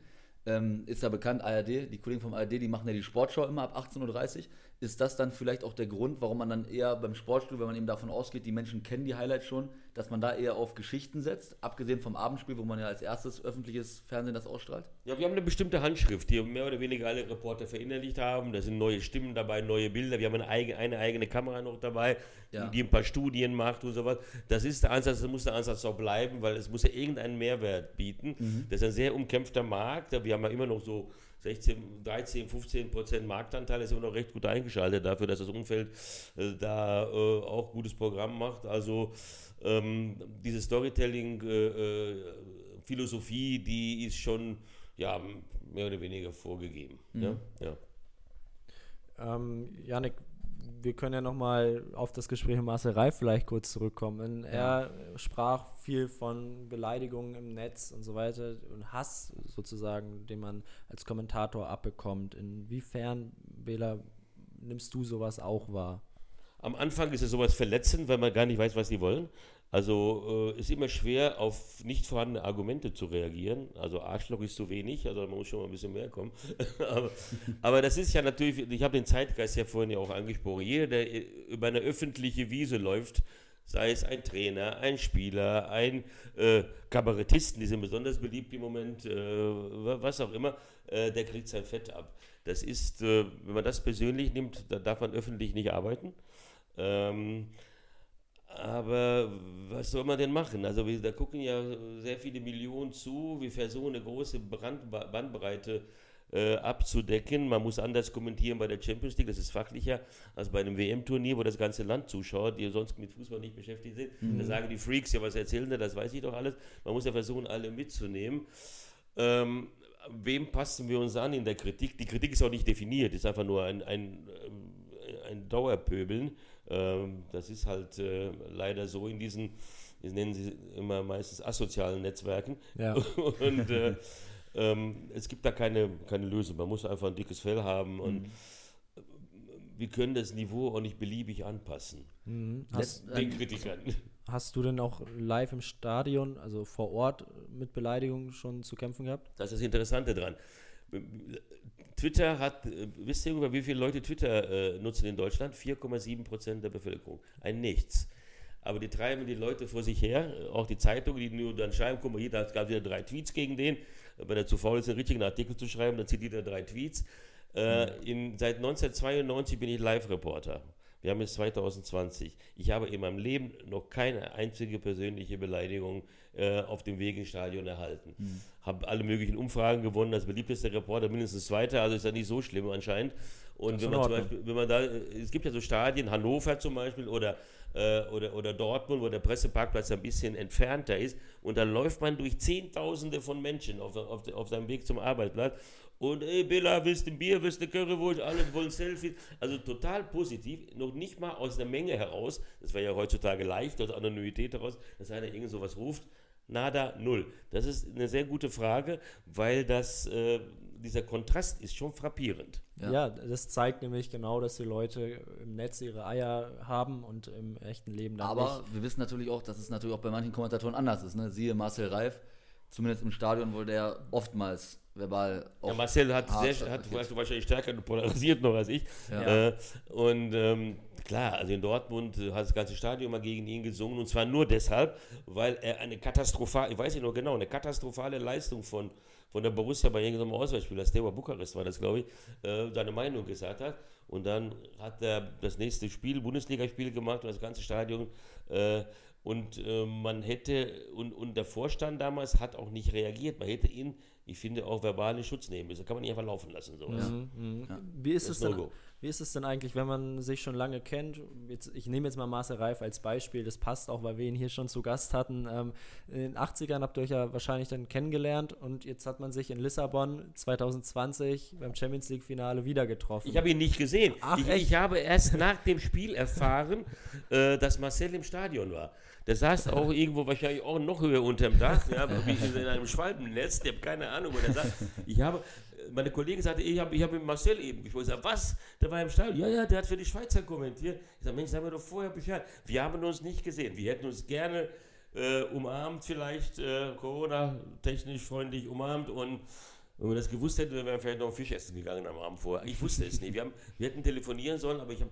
Ähm, ist ja bekannt, ARD, die Kollegen vom ARD, die machen ja die Sportschau immer ab 18.30 Uhr. Ist das dann vielleicht auch der Grund, warum man dann eher beim Sportstudio, wenn man eben davon ausgeht, die Menschen kennen die Highlights schon, dass man da eher auf Geschichten setzt, abgesehen vom Abendspiel, wo man ja als erstes öffentliches Fernsehen das ausstrahlt? Ja, wir haben eine bestimmte Handschrift, die mehr oder weniger alle Reporter verinnerlicht haben. Da sind neue Stimmen dabei, neue Bilder. Wir haben eine eigene, eine eigene Kamera noch dabei, Ja. die ein paar Studien macht und sowas. Das ist der Ansatz, das muss der Ansatz auch bleiben, weil es muss ja irgendeinen Mehrwert bieten. Das ist ein sehr umkämpfter Markt. Wir haben ja immer noch so 16, 13, 15 Prozent Marktanteil ist immer noch recht gut eingeschaltet dafür, dass das Umfeld äh, da äh, auch gutes Programm macht. Also ähm, diese Storytelling-Philosophie, äh, die ist schon ja, mehr oder weniger vorgegeben. Mhm. Ja? Ja. Ähm, Janik, wir können ja nochmal auf das Gespräch mit Marcel Reif vielleicht kurz zurückkommen. Er sprach viel von Beleidigungen im Netz und so weiter und Hass sozusagen, den man als Kommentator abbekommt. Inwiefern, Bela, nimmst du sowas auch wahr? Am Anfang ist es sowas verletzend, weil man gar nicht weiß, was sie wollen. Also äh, ist immer schwer, auf nicht vorhandene Argumente zu reagieren. Also Arschloch ist zu wenig, also man muss schon mal ein bisschen mehr kommen. aber, aber, das ist ja natürlich, ich habe den Zeitgeist ja vorhin ja auch angesprochen. Jeder, der über eine öffentliche Wiese läuft, sei es ein Trainer, ein Spieler, ein äh, Kabarettisten, die sind besonders beliebt im Moment, äh, was auch immer, äh, der kriegt sein Fett ab. Das ist, äh, wenn man das persönlich nimmt, da darf man öffentlich nicht arbeiten. Ähm, aber was soll man denn machen? Also wir, da gucken ja sehr viele Millionen zu. Wir versuchen eine große Brand, Bandbreite äh, abzudecken. Man muss anders kommentieren bei der Champions League, das ist fachlicher als bei einem WM-Turnier, wo das ganze Land zuschaut, die sonst mit Fußball nicht beschäftigt sind. Mhm. Da sagen die Freaks, ja was erzählen die, das weiß ich doch alles. Man muss ja versuchen, alle mitzunehmen. Ähm, wem passen wir uns an in der Kritik? Die Kritik ist auch nicht definiert, ist einfach nur ein, ein, ein Dauerpöbeln. Ähm, das ist halt äh, leider so in diesen, wir nennen sie immer meistens asozialen Netzwerken. Ja. Und äh, ähm, es gibt da keine, keine Lösung. Man muss einfach ein dickes Fell haben mhm. und wir können das Niveau auch nicht beliebig anpassen. Mhm. Hast, den Kritikern. Hast du denn auch live im Stadion, also vor Ort, mit Beleidigungen schon zu kämpfen gehabt? Das ist das Interessante dran. Twitter hat, äh, wisst ihr, über wie viele Leute Twitter äh, nutzen in Deutschland? 4,7 Prozent der Bevölkerung. Ein Nichts. Aber die treiben die Leute vor sich her, auch die Zeitungen, die nur dann schreiben, guck mal, hier, da gab es wieder drei Tweets gegen den. Wenn er zu faul ist, einen richtigen Artikel zu schreiben, dann zieht jeder drei Tweets. Äh, in, seit 1992 bin ich Live-Reporter. Wir haben jetzt 2020. Ich habe in meinem Leben noch keine einzige persönliche Beleidigung äh, auf dem Weg ins Stadion erhalten. Mhm. Habe alle möglichen Umfragen gewonnen, als beliebtester Reporter mindestens Zweiter, also ist ja nicht so schlimm anscheinend. Und wenn man zum Beispiel, wenn man da, es gibt ja so Stadien, Hannover zum Beispiel oder, äh, oder, oder Dortmund, wo der Presseparkplatz ein bisschen entfernter ist und da läuft man durch Zehntausende von Menschen auf, auf, auf seinem Weg zum Arbeitsplatz und ey, Bella, willst du ein Bier, willst du eine Currywurst, alle wollen Selfies. Also total positiv, noch nicht mal aus der Menge heraus, das wäre ja heutzutage leicht, aus Anonymität heraus, dass einer irgend sowas ruft. Nada, null. Das ist eine sehr gute Frage, weil das, äh, dieser Kontrast ist schon frappierend. Ja. ja. das zeigt nämlich genau, dass die Leute im Netz ihre Eier haben und im echten Leben dann Aber nicht. wir wissen natürlich auch, dass es natürlich auch bei manchen Kommentatoren anders ist. Ne? Siehe Marcel Reif, zumindest im Stadion, wo der oftmals verbal. Ja, Marcel hat, sehr, hat weißt du, wahrscheinlich stärker polarisiert noch als ich. Ja. Äh, und ähm, klar, also in Dortmund hat das ganze Stadion mal gegen ihn gesungen und zwar nur deshalb, weil er eine katastrophale, ich weiß nicht noch genau, eine katastrophale Leistung von, von der Borussia bei irgendeinem Auswärtsspiel, Steaua Bukarest war das, glaube ich, äh, seine Meinung gesagt hat. Und dann hat er das nächste Spiel, Bundesligaspiel gemacht und das ganze Stadion äh, und äh, man hätte, und, und der Vorstand damals hat auch nicht reagiert. Man hätte ihn ich finde, auch verbalen Schutz nehmen müssen. kann man nicht einfach laufen lassen. Sowas. Mhm, mhm. Ja. Wie, ist es denn, wie ist es denn eigentlich, wenn man sich schon lange kennt? Jetzt, ich nehme jetzt mal Marcel Reif als Beispiel, das passt auch, weil wir ihn hier schon zu Gast hatten. Ähm, in den 80ern habt ihr euch ja wahrscheinlich dann kennengelernt und jetzt hat man sich in Lissabon 2020 beim Champions League-Finale wieder getroffen. Ich habe ihn nicht gesehen. Ach, ich, ich, habe erst nach dem Spiel erfahren, äh, dass Marcel im Stadion war. Der saß auch irgendwo wahrscheinlich auch noch höher unterm Dach, ja, wie in einem Schwalbennest. Ich habe keine Ahnung, wo der saß. Ich habe, meine Kollegin sagte, ich habe ich hab mit Marcel eben gesprochen. Ich sage, was? Der war im Stadion. Ja, ja, der hat für die Schweizer kommentiert. Ich sage, Mensch, sagen wir doch vorher Bescheid. Wir haben uns nicht gesehen. Wir hätten uns gerne äh, umarmt, vielleicht äh, Corona-technisch freundlich umarmt und wenn wir das gewusst hätten, wären wir vielleicht noch Fisch essen gegangen am Abend vorher. Ich wusste es nicht. Wir, haben, wir hätten telefonieren sollen, aber ich habe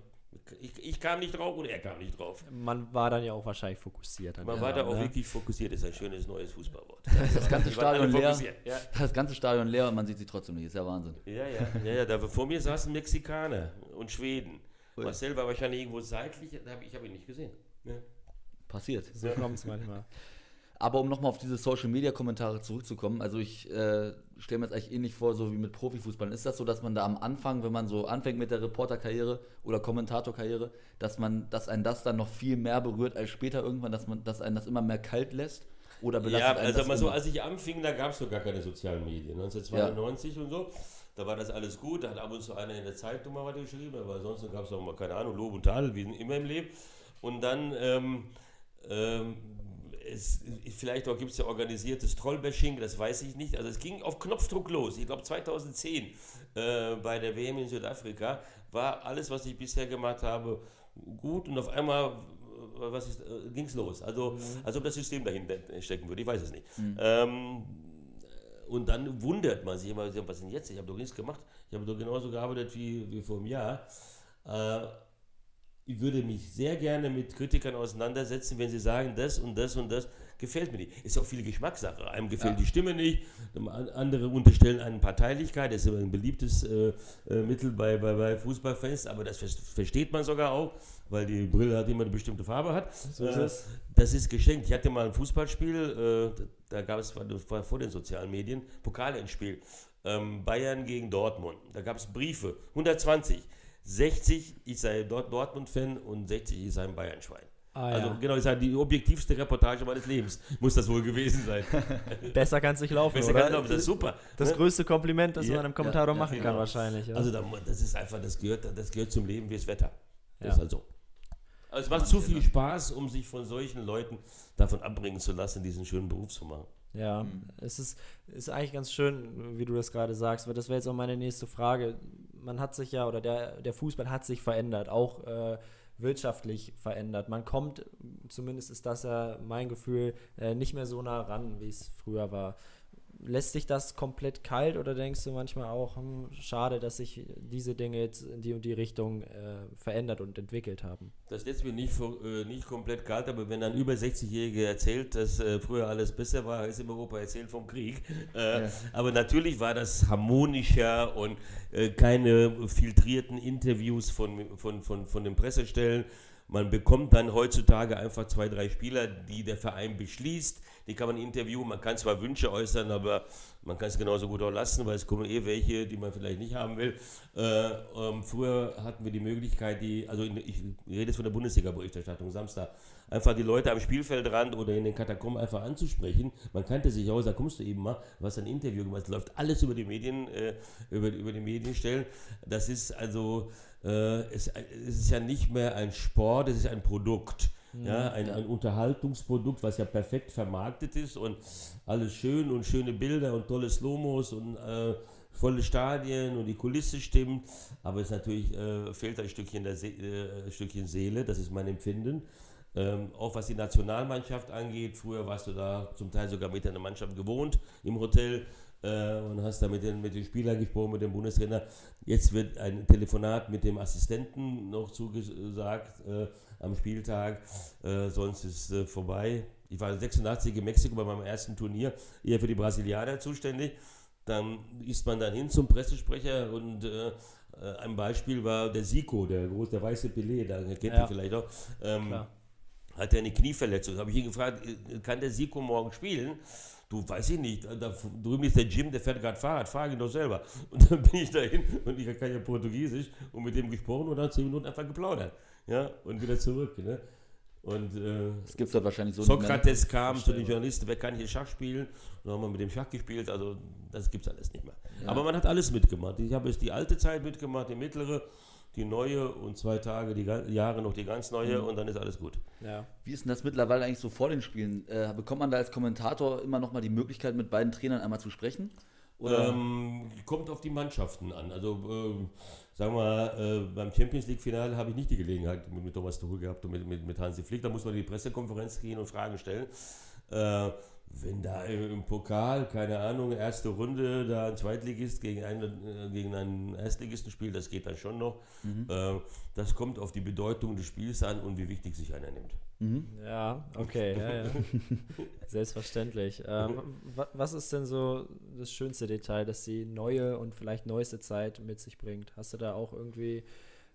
ich, ich, kam nicht drauf und er kam nicht drauf. Man war dann ja auch wahrscheinlich fokussiert. Man war da auch ne? wirklich fokussiert, das ist ein schönes neues Fußballwort. Das ganze Stadion leer. Ja. Das ganze Stadion leer und man sieht sie trotzdem nicht, das ist ja Wahnsinn. Ja, ja, ja, ja da vor mir saßen Mexikaner und Schweden. Ui. Marcel war wahrscheinlich irgendwo seitlich, ich habe ihn nicht gesehen. Ja. Passiert. So kommt es manchmal. Aber um nochmal auf diese Social-Media-Kommentare zurückzukommen, also ich äh, stelle mir jetzt eigentlich ähnlich vor, so wie mit Profifußball. Ist das so, dass man da am Anfang, wenn man so anfängt mit der Reporterkarriere oder Kommentatorkarriere, dass man, dass einen das dann noch viel mehr berührt als später irgendwann, dass man, dass einen das immer mehr kalt lässt? Oder belastet Ja, also das mal so, als ich anfing, da gab es noch gar keine sozialen Medien. 1992 und so. Da war das alles gut, da hat ab und zu einer in der Zeitung mal was geschrieben, aber ansonsten gab es auch mal, keine Ahnung, Lob und Tadel, wie immer im Leben. Und dann, ähm, ähm, es, vielleicht gibt es ja organisiertes Trollbashing, das weiß ich nicht. Also es ging auf Knopfdruck los. Ich glaube 2010 äh, bei der WM in Südafrika war alles, was ich bisher gemacht habe, gut und auf einmal äh, was ist, äh, ging's los. Also als ob das System dahinter stecken würde, ich weiß es nicht. Ähm, und dann wundert man sich immer, was ist denn jetzt? Ich habe doch nichts gemacht. Ich habe doch genauso gearbeitet wie, wie vor einem Jahr. Äh, ich würde mich sehr gerne mit Kritikern auseinandersetzen, wenn sie sagen, das und das und das gefällt mir nicht. Ist ja auch viel Geschmackssache. Einem gefällt die Stimme nicht, andere unterstellen eine Parteilichkeit. Das ist immer ein beliebtes äh, äh, Mittel bei, bei, bei Fußballfans, aber das ver- versteht man sogar auch, weil die Brille hat immer eine bestimmte Farbe hat. So ist Äh, es. Das ist geschenkt. Ich hatte mal ein Fußballspiel, äh, da gab es, das war vor den sozialen Medien, Pokalendspiel. Ähm, Bayern gegen Dortmund. Da gab es Briefe, 120. 60, ich sei Dort Dortmund-Fan und 60, ich sei ein Bayern-Schwein. Ah, also ja. genau, ich sage, die objektivste Reportage meines Lebens muss das wohl gewesen sein. Besser kann es nicht laufen, Besser oder? kann ich das ist super. Das ne? größte Kompliment, das Ja, man einem Kommentator ja, machen genau. kann, wahrscheinlich. Ja. Also da, das ist einfach, das gehört, das gehört zum Leben wie das Wetter. Das Ja. ist halt so. Also es macht zu viel Spaß, um sich von solchen Leuten davon abbringen zu lassen, diesen schönen Beruf zu machen. Ja, es ist, ist eigentlich ganz schön, wie du das gerade sagst, weil das wäre jetzt auch meine nächste Frage. Man hat sich ja, oder der, der Fußball hat sich verändert, auch äh, wirtschaftlich verändert. Man kommt, zumindest ist das ja mein Gefühl, äh, nicht mehr so nah ran, wie es früher war. Lässt sich das komplett kalt oder denkst du manchmal auch, hm, schade, dass sich diese Dinge jetzt in die und die Richtung äh, verändert und entwickelt haben? Das lässt mir nicht, äh, nicht komplett kalt, aber wenn ein über 60-Jähriger erzählt, dass äh, früher alles besser war, ist im Europa erzählt vom Krieg. Äh, Aber natürlich war das harmonischer und äh, keine filtrierten Interviews von, von, von, von den Pressestellen. Man bekommt dann heutzutage einfach zwei, drei Spieler, die der Verein beschließt. Die kann man interviewen. Man kann zwar Wünsche äußern, aber man kann es genauso gut auch lassen, weil es kommen eh welche, die man vielleicht nicht haben will. Äh, ähm, früher hatten wir die Möglichkeit, die, also in, ich rede jetzt von der Bundesliga-Berichterstattung, Samstag, einfach die Leute am Spielfeldrand oder in den Katakomben einfach anzusprechen. Man kannte sich aus, da kommst du eben mal, was ein Interview gemacht, es läuft alles über die Medien, äh, über, über die Medienstellen. Das ist also, äh, es, es ist ja nicht mehr ein Sport, es ist ein Produkt. Ja, ein, ein Unterhaltungsprodukt, was ja perfekt vermarktet ist und alles schön und schöne Bilder und tolle Slomos und äh, volle Stadien und die Kulisse stimmt, aber es natürlich äh, fehlt ein Stückchen, der Se äh, Stückchen Seele, das ist mein Empfinden. Ähm, auch was die Nationalmannschaft angeht, früher warst du da zum Teil sogar mit einer Mannschaft gewohnt im Hotel äh, und hast da mit den, mit den Spielern gesprochen, mit dem Bundestrainer. Jetzt wird ein Telefonat mit dem Assistenten noch zugesagt äh, am Spieltag, äh, sonst ist äh, vorbei. Ich war 86 in Mexiko bei meinem ersten Turnier, eher für die Brasilianer zuständig. Dann ist man dann hin zum Pressesprecher und äh, äh, ein Beispiel war der Sico, der große, der weiße Pelé, da kennt Ja. ihr vielleicht auch. Ähm, hat er eine Knieverletzung. Da habe ich ihn gefragt, äh, kann der Sico morgen spielen? Du, weiß ich nicht, da drüben ist der Jim, der fährt gerade Fahrrad, frage ihn doch selber. Und dann bin ich dahin und ich kann ja Portugiesisch und mit dem gesprochen und dann zehn Minuten einfach geplaudert. Ja, und wieder zurück. Ne? Und äh, Das gibt es dort wahrscheinlich so. Sokrates kam zu den Journalisten, wer kann hier Schach spielen? Und dann haben wir mit dem Schach gespielt, also das gibt es alles nicht mehr. Aber man hat alles mitgemacht. Ich habe jetzt die alte Zeit mitgemacht, die mittlere, die neue und zwei Tage, die Jahre noch die ganz neue und dann ist alles gut. Ja. Wie ist denn das mittlerweile eigentlich so vor den Spielen? Äh, bekommt man da als Kommentator immer noch mal die Möglichkeit, mit beiden Trainern einmal zu sprechen? Oder? Ähm, kommt auf die Mannschaften an. Also, ähm, sagen wir mal, äh, beim Champions League-Finale habe ich nicht die Gelegenheit mit, mit Thomas Tuchel gehabt und mit, mit, mit Hansi Flick. Da muss man in die Pressekonferenz gehen und Fragen stellen. Äh, wenn da im Pokal, keine Ahnung, erste Runde, da ein Zweitligist gegen einen, äh, gegen einen Erstligisten spielt, das geht dann schon noch. Äh, das kommt auf die Bedeutung des Spiels an und wie wichtig sich einer nimmt. Ja, okay, ja, ja. Selbstverständlich. Ähm, wa- was ist denn so das schönste Detail, das die neue und vielleicht neueste Zeit mit sich bringt? Hast du da auch irgendwie,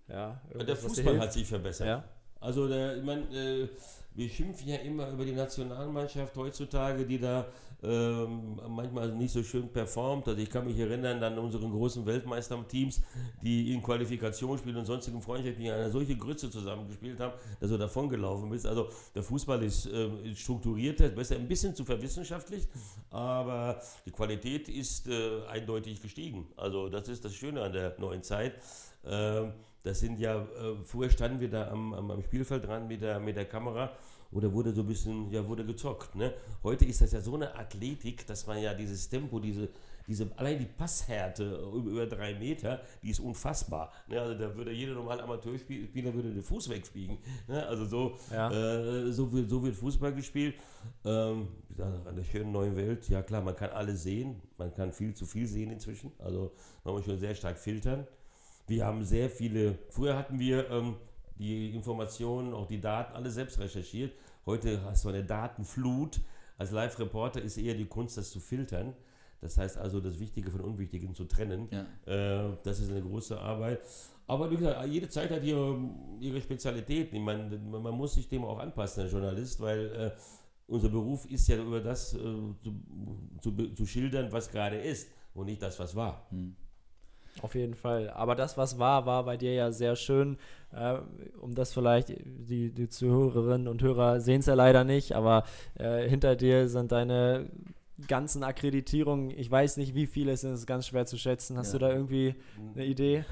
ja, Der Fußball hat sich verbessert. Ja. Also der, ich mein, äh, wir schimpfen ja immer über die Nationalmannschaft heutzutage, die da ähm, manchmal nicht so schön performt. Also ich kann mich erinnern an unseren großen Weltmeisterteams, die in Qualifikationsspielen und sonstigen Freundschaften eine solche Grütze zusammengespielt haben, dass du davon gelaufen bist. Also der Fußball ist äh, strukturierter, besser ein bisschen zu verwissenschaftlicht, aber die Qualität ist äh, eindeutig gestiegen. Also das ist das Schöne an der neuen Zeit. Ähm, das sind ja, äh, vorher standen wir da am, am, am Spielfeld dran mit der, mit der Kamera oder wurde so ein bisschen, ja, wurde gezockt. Ne? Heute ist das ja so eine Athletik, dass man ja dieses Tempo, diese, diese, allein die Passhärte über, über drei Meter, die ist unfassbar. Ne? Also da würde jeder normale Amateurspieler würde den Fuß wegfliegen. Ne? Also so, ja. äh, so, wird, so wird Fußball gespielt. Ähm, an der schönen neuen Welt, ja klar, man kann alles sehen, man kann viel zu viel sehen inzwischen. Also man muss schon sehr stark filtern. Wir haben sehr viele, früher hatten wir ähm, die Informationen, auch die Daten, alle selbst recherchiert. Heute hast du eine Datenflut. Als Live-Reporter ist eher die Kunst, das zu filtern. Das heißt also, das Wichtige von Unwichtigen zu trennen. Ja. Äh, das ist eine große Arbeit. Aber wie gesagt, jede Zeit hat ihre, ihre Spezialitäten. Ich meine, man muss sich dem auch anpassen, als Journalist, weil äh, unser Beruf ist ja über das äh, zu, zu, zu, schildern, was gerade ist und nicht das, was war. Hm. Auf jeden Fall. Aber das, was war, war bei dir ja sehr schön. Äh, um das vielleicht, die, die Zuhörerinnen und Hörer sehen es ja leider nicht, aber äh, hinter dir sind deine ganzen Akkreditierungen. Ich weiß nicht, wie viele es sind, es ist ganz schwer zu schätzen. Hast ja. du da irgendwie eine Idee?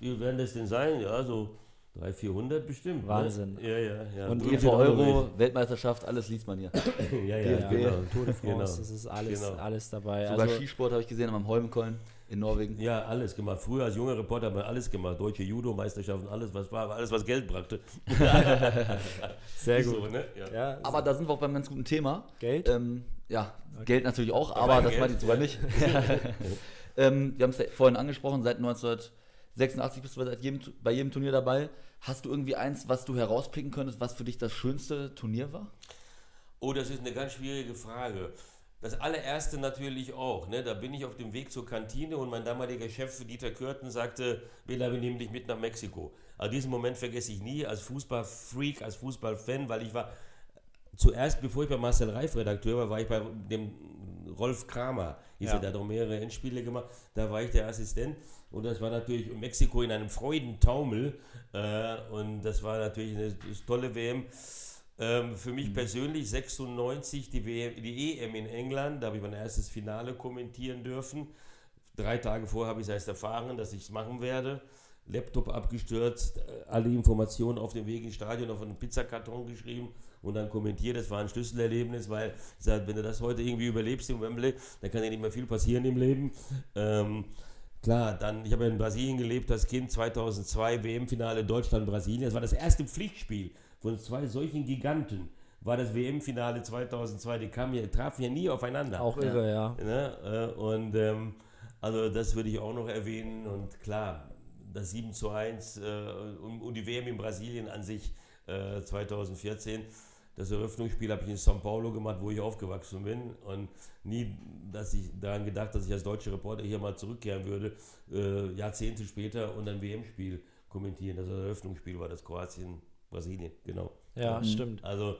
Wie werden das denn sein? Ja, so 300, 400 bestimmt. Ne? Wahnsinn. Ne? Ja, ja, ja. Und EV Euro, Weltmeisterschaft, alles liest man hier. ja, ja, DFB, genau. Tour de France, genau. das ist alles, genau. alles dabei. Sogar also, Skisport habe ich gesehen am Holmenkollen in Norwegen. Ja, alles gemacht. Früher als junger Reporter haben wir alles gemacht. Deutsche Judo-Meisterschaften, alles, was war, alles, was Geld brachte. Sehr gut. So, ne? ja. Ja, aber da sind wir auch beim ganz guten Thema. Geld? Ähm, ja, okay. Geld natürlich auch, aber das meinte ich sogar nicht. ähm, wir haben es vorhin angesprochen, seit 1986 bist du seit jedem, bei jedem Turnier dabei. Hast du irgendwie eins, was du herauspicken könntest, was für dich das schönste Turnier war? Oh, das ist eine ganz schwierige Frage. Das allererste natürlich auch. Ne? Da bin ich auf dem Weg zur Kantine und mein damaliger Chef Dieter Körten sagte, Bela, wir nehmen dich mit nach Mexiko. Also diesen Moment vergesse ich nie als Fußballfreak, als Fußballfan, weil ich war zuerst, bevor ich bei Marcel Reif Redakteur war, war ich bei dem Rolf Kramer. Hieß ja. er, der hat auch mehrere Endspiele gemacht. Da war ich der Assistent und das war natürlich in Mexiko in einem Freudentaumel äh, und das war natürlich eine tolle WM. Ähm, für mich mhm. persönlich 96 die, WM, die EM in England, da habe ich mein erstes Finale kommentieren dürfen. Drei Tage vorher habe ich es erst erfahren, dass ich es machen werde. Laptop abgestürzt, äh, alle Informationen auf dem Weg ins Stadion auf einen Pizzakarton geschrieben und dann kommentiert. Das war ein Schlüsselerlebnis, weil ich sage, wenn du das heute irgendwie überlebst im Wembley, dann kann ja nicht mehr viel passieren im Leben. Ähm, klar, dann, ich habe in Brasilien gelebt, das Kind 2002 WM-Finale Deutschland-Brasilien. Das war das erste Pflichtspiel von zwei solchen Giganten war das WM-Finale 2002. Die kamen ja, trafen ja nie aufeinander. Auch irre, ja. ja. Ne? Äh, und ähm, also das würde ich auch noch erwähnen. Und klar, das 7 zu 1 äh, und, und, die WM in Brasilien an sich äh, 2014. Das Eröffnungsspiel habe ich in São Paulo gemacht, wo ich aufgewachsen bin. Und nie, dass ich daran gedacht, dass ich als deutscher Reporter hier mal zurückkehren würde, äh, Jahrzehnte später und ein WM-Spiel kommentieren. Das Eröffnungsspiel war das Kroatien Brasilien, genau. Ja, mhm. stimmt. Also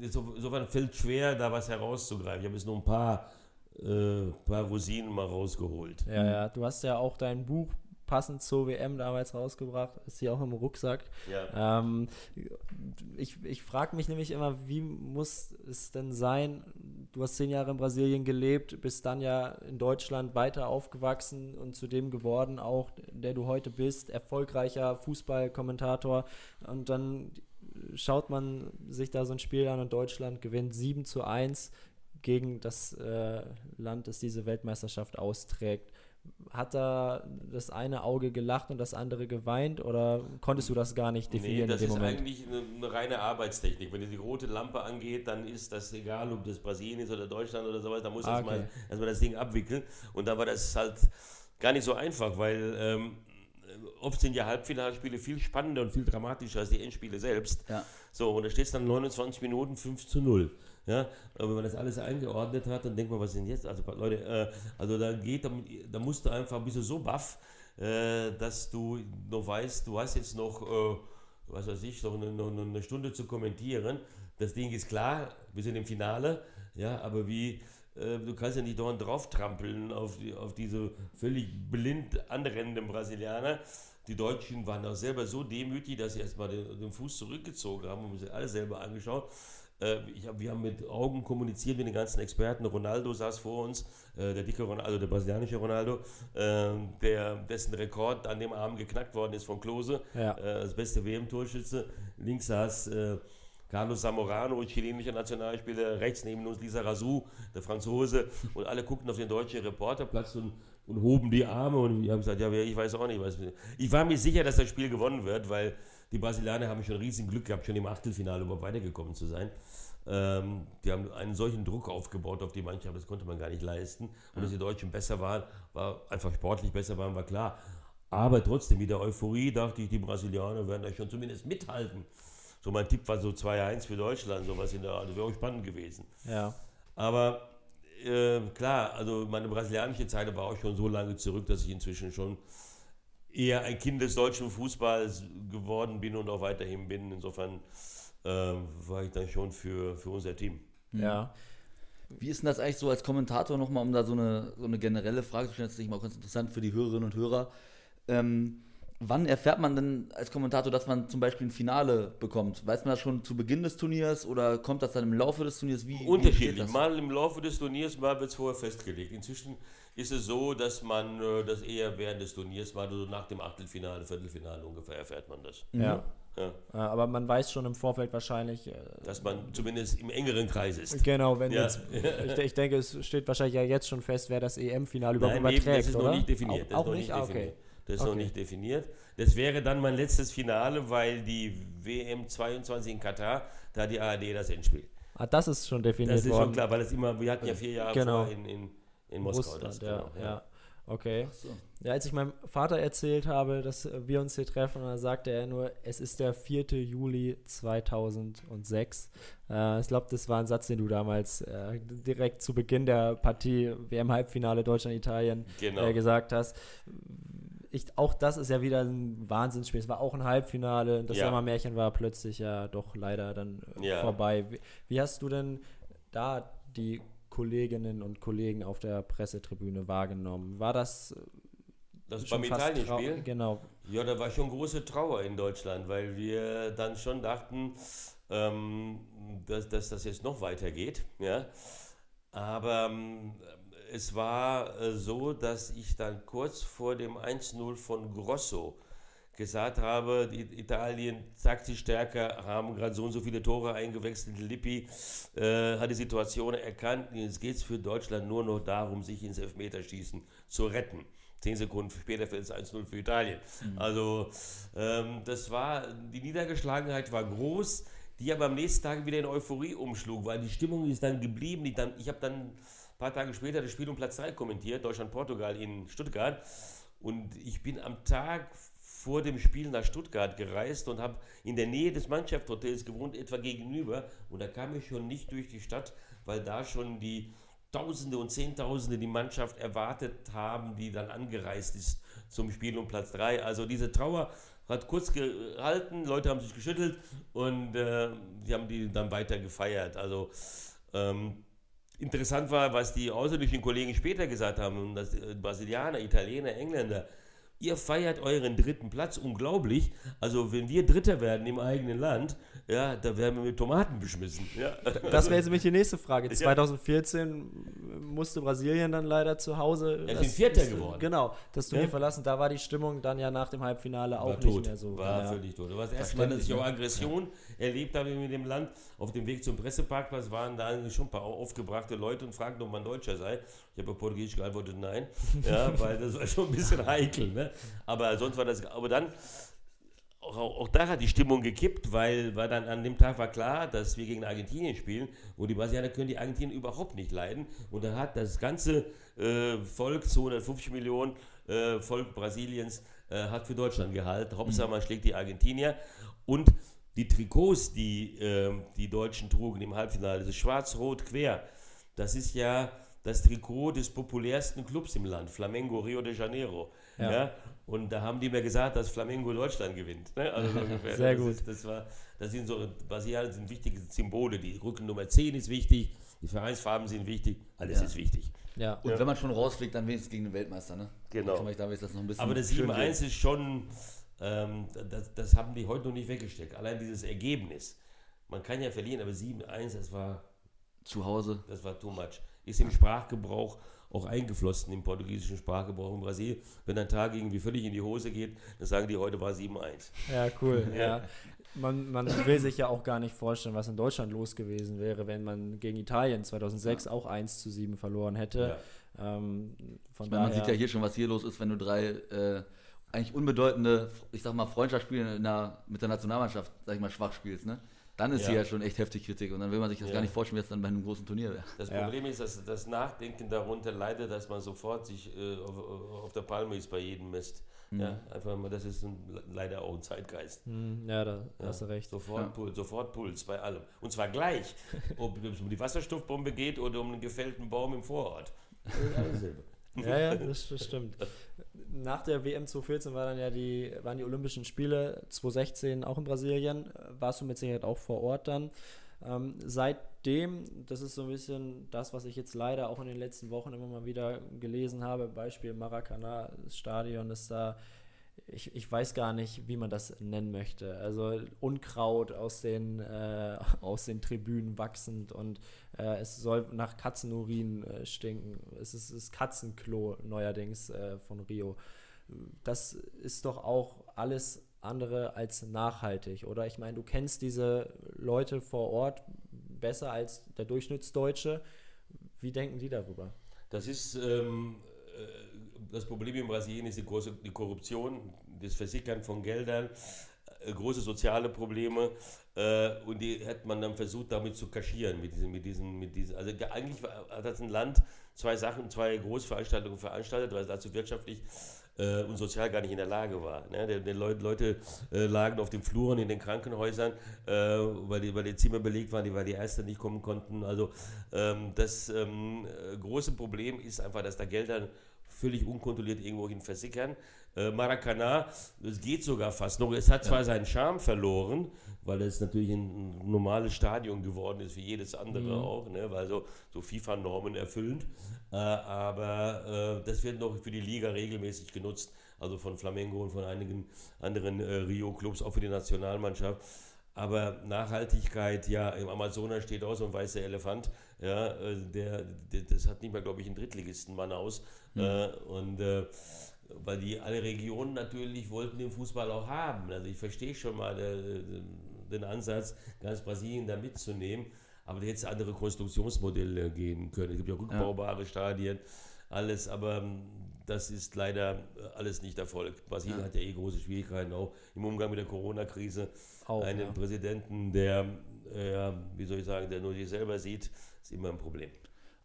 insofern fällt schwer, da was herauszugreifen. Ich habe jetzt nur ein paar, äh, paar Rosinen mal rausgeholt. Ja, ja, du hast ja auch dein Buch passend zur WM damals rausgebracht, ist hier auch im Rucksack. Ja. Ähm, ich ich frage mich nämlich immer, wie muss es denn sein, du hast zehn Jahre in Brasilien gelebt, bist dann ja in Deutschland weiter aufgewachsen und zu dem geworden, auch der du heute bist, erfolgreicher Fußballkommentator und dann schaut man sich da so ein Spiel an und Deutschland gewinnt 7 zu 1 gegen das äh, Land, das diese Weltmeisterschaft austrägt hat da das eine Auge gelacht und das andere geweint oder konntest du das gar nicht definieren nee, das in dem Moment? Ist eigentlich eine, eine, reine Arbeitstechnik. Wenn die rote Lampe angeht, dann ist das egal, ob das Brasilien ist oder Deutschland oder sowas, da muss ah, erstmal okay. erst das Ding abwickeln. Und da war das halt gar nicht so einfach, weil ähm, oft sind ja Halbfinalspiele viel spannender und viel dramatischer als die Endspiele selbst. Ja. So, und da steht es dann 29 Minuten 5 zu 0. Ja, aber wenn man das alles eingeordnet hat, dann denkt man, was sind jetzt? Also Leute, äh, also da geht, da, da musst du einfach, bist du so baff, äh, dass du noch weißt, du hast jetzt noch was weiß ich, noch eine, noch eine Stunde zu kommentieren. Das Ding ist klar, wir sind im Finale, ja, aber wie, äh, du kannst ja nicht dauernd drauf trampeln auf, die, auf diese völlig blind anrennenden Brasilianer. Die Deutschen waren auch selber so demütig, dass sie erstmal den, den Fuß zurückgezogen haben und sich alle selber angeschaut. Äh, hab, wir haben mit Augen kommuniziert mit den ganzen Experten. Ronaldo saß vor uns, äh, der dicke Ronaldo, der brasilianische Ronaldo, äh, der, dessen Rekord an dem Abend geknackt worden ist von Klose, Ja. äh, das beste WM-Torschütze. Links saß äh, Carlos Zamorano, chilenischer Nationalspieler, rechts neben uns Lisa Razou, der Franzose, und alle guckten auf den deutschen Reporterplatz und, und hoben die Arme und wir haben gesagt, ja, ich weiß auch nicht, was. Ich war mir sicher, dass das Spiel gewonnen wird, weil die Brasilianer haben schon riesen Glück gehabt, schon im Achtelfinale überhaupt weitergekommen zu sein. Ähm, die haben einen solchen Druck aufgebaut auf die Mannschaft, das konnte man gar nicht leisten. Und dass die Deutschen besser waren, war einfach sportlich besser waren, war klar. Aber trotzdem, mit der Euphorie dachte ich, die Brasilianer werden da schon zumindest mithalten. So mein Tipp war so 2-1 für Deutschland, sowas in der Art. Das wäre auch spannend gewesen. Ja. Aber äh, klar, also meine brasilianische Zeit war auch schon so lange zurück, dass ich inzwischen schon eher ein Kind des deutschen Fußballs geworden bin und auch weiterhin bin. Insofern äh, war ich dann schon für, für unser Team. Ja. Wie ist denn das eigentlich so als Kommentator nochmal, um da so eine, so eine generelle Frage zu stellen? Das ist nicht mal ganz interessant für die Hörerinnen und Hörer. Ähm, wann erfährt man denn als Kommentator, dass man zum Beispiel ein Finale bekommt? Weiß man das schon zu Beginn des Turniers oder kommt das dann im Laufe des Turniers? Wie, wie Unterschiedlich. das? Mal im Laufe des Turniers, mal wird es vorher festgelegt. Inzwischen ist es so, dass man äh, das eher während des Turniers, mal so nach dem Achtelfinale, Viertelfinale ungefähr erfährt man das. Ja. Ja. Äh, Aber man weiß schon im Vorfeld wahrscheinlich. äh, Dass man zumindest im engeren Kreis ist. Genau, wenn Ja. jetzt. Ich, ich denke, es steht wahrscheinlich ja jetzt schon fest, wer das EM-Finale überhaupt eben, überträgt, das ist oder? noch nicht definiert. Auch, Das auch ist noch nicht? nicht Ah, definiert. okay. Das ist noch Okay. nicht definiert. Das wäre dann mein letztes Finale, weil die WM 22 in Katar, da die ARD das Endspiel. Ah, das ist schon definiert Das ist worden. schon klar, weil es immer, wir hatten ja vier Jahre Genau. in, in, in Moskau. Russland, das, ja, genau, ja. Okay. so. Ja, als ich meinem Vater erzählt habe, dass wir uns hier treffen, dann sagte er nur, es ist der 4. Juli 2006. Äh, ich glaube, das war ein Satz, den du damals äh, direkt zu Beginn der Partie WM-Halbfinale Deutschland-Italien Genau. äh, gesagt hast. Ich, auch das ist ja wieder ein Wahnsinnsspiel. Es war auch ein Halbfinale. Das Ja. Sommermärchen war plötzlich ja doch leider dann äh, Ja. vorbei. Wie, wie hast du denn da die Kolleginnen und Kollegen auf der Pressetribüne wahrgenommen? War das äh, Das schon beim Italien-Spiel? Genau. Ja, da war schon große Trauer in Deutschland, weil wir dann schon dachten, ähm, dass, dass das jetzt noch weitergeht. Ja? Aber ähm, es war äh, so, dass ich dann kurz vor dem 1-0 von Grosso gesagt habe, die Italien taktisch stärker, haben gerade so und so viele Tore eingewechselt. Lippi äh, hat die Situation erkannt. Jetzt geht es für Deutschland nur noch darum, sich ins Elfmeterschießen zu retten. Zehn Sekunden später fällt es 1-0 für Italien. Also ähm, das war, die Niedergeschlagenheit war groß, die aber am nächsten Tag wieder in Euphorie umschlug, weil die Stimmung ist dann geblieben. Die dann, ich habe dann ein paar Tage später das Spiel um Platz 3 kommentiert, Deutschland-Portugal in Stuttgart. Und ich bin am Tag vor dem Spiel nach Stuttgart gereist und habe in der Nähe des Mannschaftshotels gewohnt, etwa gegenüber. Und da kam ich schon nicht durch die Stadt, weil da schon die Tausende und Zehntausende die Mannschaft erwartet haben, die dann angereist ist zum Spiel um Platz 3. Also diese Trauer hat kurz gehalten, Leute haben sich geschüttelt und äh, die haben die dann weiter gefeiert. Also ähm, interessant war, was die ausländischen Kollegen später gesagt haben, und das äh, Brasilianer, Italiener, Engländer. Ihr feiert euren dritten Platz, unglaublich. Also wenn wir Dritter werden im eigenen Land, ja, da werden wir mit Tomaten beschmissen. Ja. Das wäre jetzt nämlich die nächste Frage. Ja. 2014 musste Brasilien dann leider zu Hause. Ja, das- sind Vierter geworden. Genau, das Turnier Ja. verlassen. Da war die Stimmung dann ja nach dem Halbfinale auch war nicht tot, mehr so. war ja. völlig tot. Das war das erste Mal, dass ich auch Aggression erlebt habe mit dem Land. Auf dem Weg zum Presseparkplatz waren da eigentlich schon ein paar aufgebrachte Leute und fragten, ob man Deutscher sei. Ich habe auf Portugiesisch geantwortet, nein, ja, weil das war schon ein bisschen heikel. Ne? Aber sonst war das, aber dann, auch, auch da hat die Stimmung gekippt, weil, weil dann an dem Tag war klar, dass wir gegen Argentinien spielen und die Brasilianer können die Argentinier überhaupt nicht leiden. Und dann hat das ganze äh, Volk, 250 Millionen äh, Volk Brasiliens, äh, hat für Deutschland gehalten. Hauptsache man schlägt die Argentinier. Und die Trikots, die ähm, die Deutschen trugen im Halbfinale, das Schwarz-Rot quer, das ist ja das Trikot des populärsten Clubs im Land, Flamengo Rio de Janeiro. Ja. ja? Und da haben die mir gesagt, dass Flamengo Deutschland gewinnt. Ne? Also so ungefähr. Sehr das gut. Ist, das, war, das sind so, Brasilianer sind wichtige Symbole. Die Rückennummer 10 ist wichtig, die Vereinsfarben sind wichtig, alles Ja. ist wichtig. Ja. Und wenn man schon rausfliegt, dann wenigstens gegen den Weltmeister, ne? Genau. Kann man da wenigstens noch ein bisschen Aber das schön 7-1 ist schon, ähm, das, das haben die heute noch nicht weggesteckt. Allein dieses Ergebnis. Man kann ja verlieren, aber 7-1, das war, zu Hause. das war too much. Ist im Sprachgebrauch auch eingeflossen, im portugiesischen Sprachgebrauch in Brasilien. Wenn ein Tag irgendwie völlig in die Hose geht, dann sagen die, heute war 7-1. Ja, cool. ja. Man, man will sich ja auch gar nicht vorstellen, was in Deutschland los gewesen wäre, wenn man gegen Italien 2006 auch 1 zu 7 verloren hätte. Ähm, von Ich meine, man sieht ja hier schon, was hier los ist, wenn du drei äh, eigentlich unbedeutende, ich sag mal, Freundschaftsspiele in der, mit der Nationalmannschaft, sag ich mal, schwach spielst, ne? Dann ist Ja. hier ja schon echt heftig Kritik und dann will man sich das Ja. gar nicht vorstellen, wie es dann bei einem großen Turnier wäre. Das Ja. Problem ist, dass das Nachdenken darunter leidet, dass man sofort sich äh, auf, auf der Palme ist bei jedem Mist. Ja, einfach mal, das ist ein, leider auch ein Zeitgeist. Hm, ja, da hast du recht. Sofort, Ja. Puls, sofort Puls bei allem. Und zwar gleich, ob es um die Wasserstoffbombe geht oder um einen gefällten Baum im Vorort. Das ist alles dasselbe. Ja, ja, das, das stimmt. Nach der WM 2014 war dann ja die, waren die Olympischen Spiele 2016 auch in Brasilien. Warst du mit Sicherheit auch vor Ort dann. Ähm, seitdem, das ist so ein bisschen das, was ich jetzt leider auch in den letzten Wochen immer mal wieder gelesen habe, Beispiel Maracanã, das Stadion ist da, ich, ich weiß gar nicht, wie man das nennen möchte. Also Unkraut aus den, äh, aus den Tribünen wachsend und äh, es soll nach Katzenurin äh, stinken. Es ist das Katzenklo neuerdings äh, von Rio. Das ist doch auch alles andere als nachhaltig, oder? Ich meine, du kennst diese Leute vor Ort besser als der Durchschnittsdeutsche. Wie denken die darüber? Das ist ähm, äh, das Problem in Brasilien ist die, große, die Korruption, das Versickern von Geldern, äh, große soziale Probleme äh, und die hat man dann versucht damit zu kaschieren mit diesen, mit diesen, mit diesen. Also ge- eigentlich hat das ein Land zwei Sachen, zwei Großveranstaltungen veranstaltet, weil es dazu wirtschaftlich äh, und sozial gar nicht in der Lage war. Ne? Die, die Leute, äh, lagen auf den Fluren in den Krankenhäusern, weil, die, Zimmer belegt waren, weil die Ärzte nicht kommen konnten. Also ähm, das ähm, äh, große Problem ist einfach, dass da Gelder völlig unkontrolliert irgendwohin versickern. Äh, Maracanã, das geht sogar fast noch. Es hat zwar seinen Charme verloren, weil es natürlich ein, ein normales Stadion geworden ist, wie jedes andere auch, ne? weil so, so FIFA-Normen erfüllend. Äh, aber äh, das wird noch für die Liga regelmäßig genutzt, also von Flamengo und von einigen anderen äh, Rio-Clubs, auch für die Nationalmannschaft. Aber Nachhaltigkeit, ja, im Amazonas steht auch so ein weißer Elefant, ja, äh, der, der das hat nicht mal, glaube ich, einen Drittligisten Manaus. Äh, und äh, weil die alle Regionen natürlich wollten den Fußball auch haben. Also ich verstehe schon mal äh, den Ansatz, ganz Brasilien da mitzunehmen, aber da hätte es andere Konstruktionsmodelle geben können. Es gibt ja rückbaubare Stadien, alles, aber ähm, das ist leider äh, alles nicht Erfolg. Brasilien hat ja eh große Schwierigkeiten auch im Umgang mit der Corona-Krise. Einen ja. Präsidenten, der, äh, ja, wie soll ich sagen, der nur sich selber sieht, ist immer ein Problem.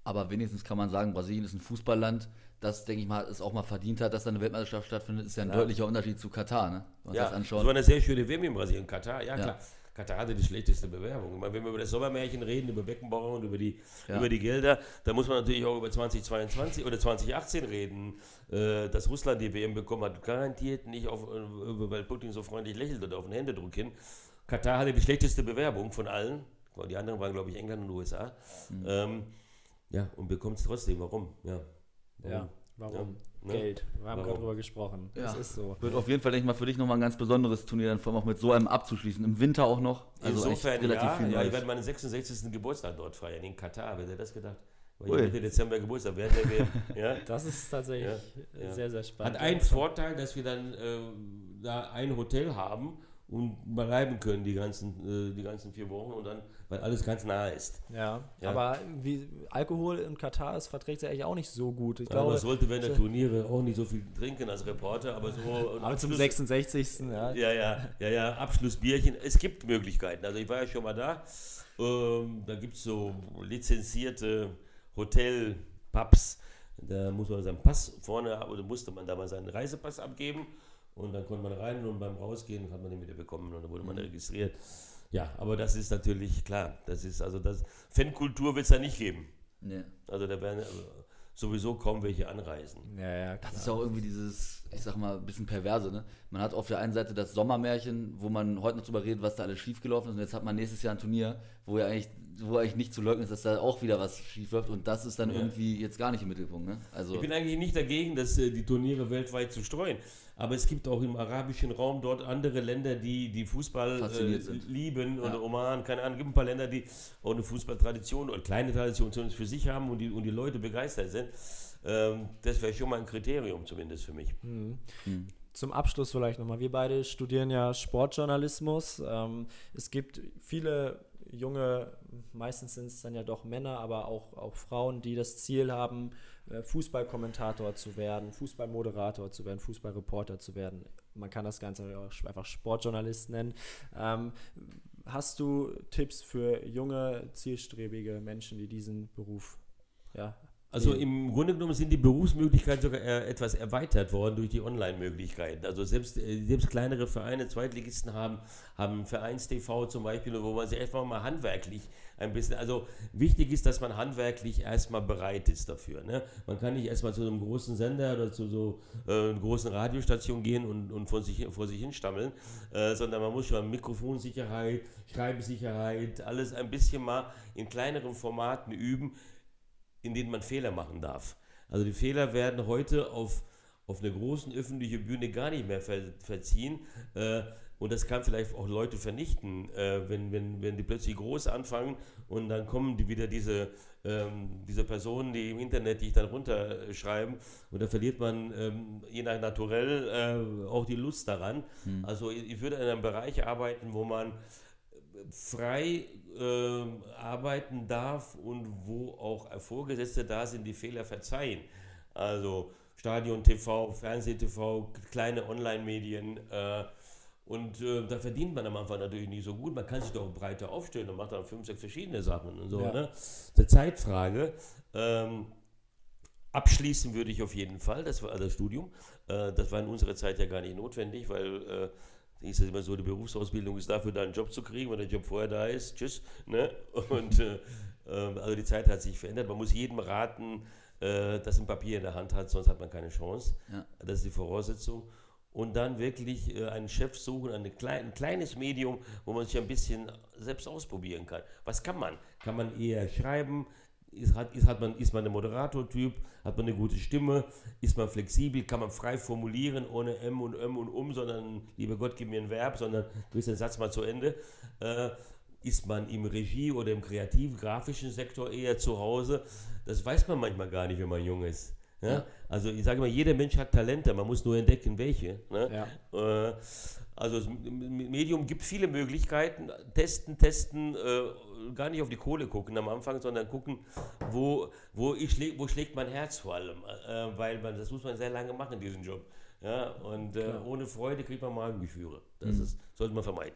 Aber wenigstens kann man sagen, Brasilien ist ein Fußballland, das, denke ich mal, es auch mal verdient hat, dass da eine Weltmeisterschaft stattfindet, ist ja ein deutlicher Unterschied zu Katar, ne? Wenn man Ja, das das anschaut. war eine sehr schöne WM in Brasilien. Katar, ja, Ja. klar. Katar hatte die schlechteste Bewerbung. Ich meine, wenn wir über das Sommermärchen reden, über Beckenbauer und über die, Ja. über die Gelder, dann muss man natürlich auch über 2022 oder 2018 reden. Äh, dass Russland die WM bekommen hat, garantiert nicht, auf, äh, weil Putin so freundlich lächelt oder auf den Händedruck hin. Katar hatte die schlechteste Bewerbung von allen. Die anderen waren, glaube ich, England und USA. Mhm. Ähm, ja, und bekommt es trotzdem. Warum? Ja. Ja, warum? Ja, ne? Geld. Wir haben gerade drüber gesprochen. Das Ja. ist so. Wird auf jeden Fall, denke ich mal, für dich nochmal ein ganz besonderes Turnier, dann vor allem auch mit so einem abzuschließen. Im Winter auch noch. Also Insofern, ja, ja, Neues. ich werde meinen 66. Geburtstag dort feiern, in Katar. Wer hätte das gedacht? Weil Ui. ich Mitte Dezember Geburtstag WM. Ja? Das ist tatsächlich Ja, ja. sehr, sehr spannend. Hat einen Vorteil, dass wir dann äh, da ein Hotel haben und bleiben können die ganzen, äh, die ganzen vier Wochen und dann, weil alles ganz nah ist. Ja, Ja. aber wie, Alkohol in Katar ist verträgt sich eigentlich auch nicht so gut. Ich Ja, glaube, man sollte während der Turniere auch nicht so viel trinken als Reporter, aber so. aber zum Abschluss- 66. Ja. Ja, ja, ja, ja, Abschlussbierchen. Es gibt Möglichkeiten. Also ich war ja schon mal da. Ähm, da gibt es so lizenzierte Hotel-Pubs. Da muss man seinen Pass vorne, oder musste man da mal seinen Reisepass abgeben. Und dann konnte man rein und beim Rausgehen hat man den wieder bekommen und dann wurde man registriert. Ja, aber das ist natürlich klar. Das ist also das. Fankultur wird es da nicht geben. Nee. Also da werden äh, sowieso kaum welche anreisen. Ja, ja, Das ist ja auch irgendwie dieses, ich sag mal, ein bisschen perverse, ne? Man hat auf der einen Seite das Sommermärchen, wo man heute noch drüber redet, was da alles schiefgelaufen ist. Und jetzt hat man nächstes Jahr ein Turnier, wo ja eigentlich, wo eigentlich nicht zu leugnen ist, dass da auch wieder was schief läuft. Und das ist dann Ja. irgendwie jetzt gar nicht im Mittelpunkt, ne? Also, Ich bin eigentlich nicht dagegen, dass äh, die Turniere weltweit zu streuen. Aber es gibt auch im arabischen Raum dort andere Länder, die, die Fußball äh, lieben. Oder Ja. Oman, keine Ahnung. Es gibt ein paar Länder, die auch eine Fußballtradition oder kleine Tradition zumindest für sich haben und die, und die Leute begeistert sind. Ähm, das wäre schon mal ein Kriterium zumindest für mich. Zum Abschluss vielleicht nochmal. Wir beide studieren ja Sportjournalismus. Ähm, es gibt viele junge, meistens sind es dann ja doch Männer, aber auch, auch Frauen, die das Ziel haben, äh, Fußballkommentator zu werden, Fußballmoderator zu werden, Fußballreporter zu werden. Man kann das Ganze auch einfach Sportjournalist nennen. Ähm, hast du Tipps für junge, zielstrebige Menschen, die diesen Beruf ja, Also im Grunde genommen sind die Berufsmöglichkeiten sogar äh, etwas erweitert worden durch die Online-Möglichkeiten. Also selbst, äh, selbst kleinere Vereine, Zweitligisten haben, haben Vereins-TV zum Beispiel, wo man sich einfach mal handwerklich ein bisschen, also wichtig ist, dass man handwerklich erstmal bereit ist dafür. Ne? Man kann nicht erstmal zu einem großen Sender oder zu so äh, einer großen Radiostation gehen und, und vor, sich, vor sich hinstammeln, äh, sondern man muss schon Mikrofonsicherheit, Schreibsicherheit, alles ein bisschen mal in kleineren Formaten üben, in denen man Fehler machen darf. Also die Fehler werden heute auf, auf einer großen öffentlichen Bühne gar nicht mehr ver, verziehen. Äh, und das kann vielleicht auch Leute vernichten, äh, wenn, wenn, wenn die plötzlich groß anfangen und dann kommen die wieder diese, ähm, diese Personen, die im Internet dich dann runterschreiben und da verliert man ähm, je nach Naturell äh, auch die Lust daran. Also ich, ich würde in einem Bereich arbeiten, wo man frei ähm, arbeiten darf und wo auch Vorgesetzte da sind, die Fehler verzeihen. Also Stadion TV, Fernseh TV, kleine Online-Medien. Äh, und äh, da verdient man am Anfang natürlich nicht so gut. Man kann sich doch breiter aufstellen und macht dann fünf, sechs verschiedene Sachen und so. Ja. Ne? Eine Zeitfrage. Ähm, abschließen würde ich auf jeden Fall, das war das Studium. Äh, das war in unserer Zeit ja gar nicht notwendig, weil äh, ist es immer so, die Berufsausbildung ist dafür, da einen Job zu kriegen. Wenn der Job vorher da ist, tschüss. Ne? Und äh, äh, also die Zeit hat sich verändert. Man muss jedem raten, äh, dass ein Papier in der Hand hat, sonst hat man keine Chance. Ja. Das ist die Voraussetzung. Und dann wirklich äh, einen Chef suchen, eine klein, ein kleines Medium, wo man sich ein bisschen selbst ausprobieren kann. Was kann man? Kann man eher schreiben? Ist, hat, ist, hat man, ist man ein Moderatortyp? Hat man eine gute Stimme? Ist man flexibel? Kann man frei formulieren, ohne M und M und Um, sondern, lieber Gott, gib mir ein Verb, sondern du bist den Satz mal zu Ende. Äh, ist man im Regie- oder im kreativ-grafischen Sektor eher zu Hause? Das weiß man manchmal gar nicht, wenn man jung ist. Ja? Ja. Also ich sage mal, jeder Mensch hat Talente, man muss nur entdecken, welche. Ne? Ja. Äh, also das Medium gibt viele Möglichkeiten. Testen, testen, äh, gar nicht auf die Kohle gucken am Anfang, sondern gucken, wo, wo, ich schläg, wo schlägt mein Herz vor allem. Äh, weil man, das muss man sehr lange machen, diesen Job. Ja? Und äh, ohne Freude kriegt man Magengefühle. Das ist, sollte man vermeiden.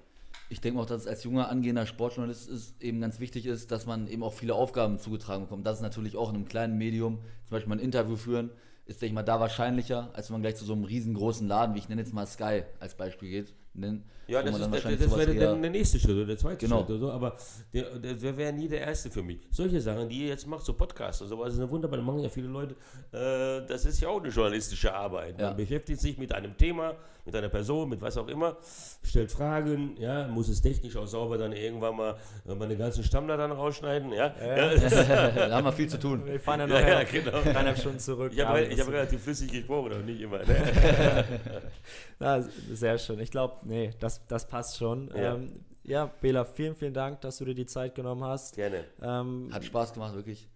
Ich denke auch, dass es als junger angehender Sportjournalist ist, eben ganz wichtig ist, dass man eben auch viele Aufgaben zugetragen bekommt. Das ist natürlich auch in einem kleinen Medium, zum Beispiel mal ein Interview führen, ist, denke ich mal, da wahrscheinlicher, als wenn man gleich zu so einem riesengroßen Laden, wie ich nenne jetzt mal Sky als Beispiel geht. Nennen, Ja, das, man ist, das, das wäre eher- dann der nächste Schritt oder der zweite Genau. Schritt oder so, aber der, der, der wäre nie der erste für mich. Solche Sachen, die ihr jetzt macht, so Podcasts und sowas, ist eine wunderbare, machen ja viele Leute, äh, das ist ja auch eine journalistische Arbeit. Ja. Man beschäftigt sich mit einem Thema, mit einer Person, mit was auch immer, stellt Fragen, ja, muss es technisch auch sauber dann irgendwann mal äh, meine ganzen Stammler dann rausschneiden, ja. ja. da haben wir viel zu tun. Wir fahren ja noch Ja, ja, genau. dreieinhalb Stunden zurück. Ich habe hab relativ flüssig gesprochen, aber nicht immer. Ne? Ja, sehr schön. Ich glaube, nee, das, das passt schon. Ja. Ähm, ja, Bela, vielen, vielen Dank, dass du dir die Zeit genommen hast. Gerne. Ähm, Hat Spaß gemacht, wirklich.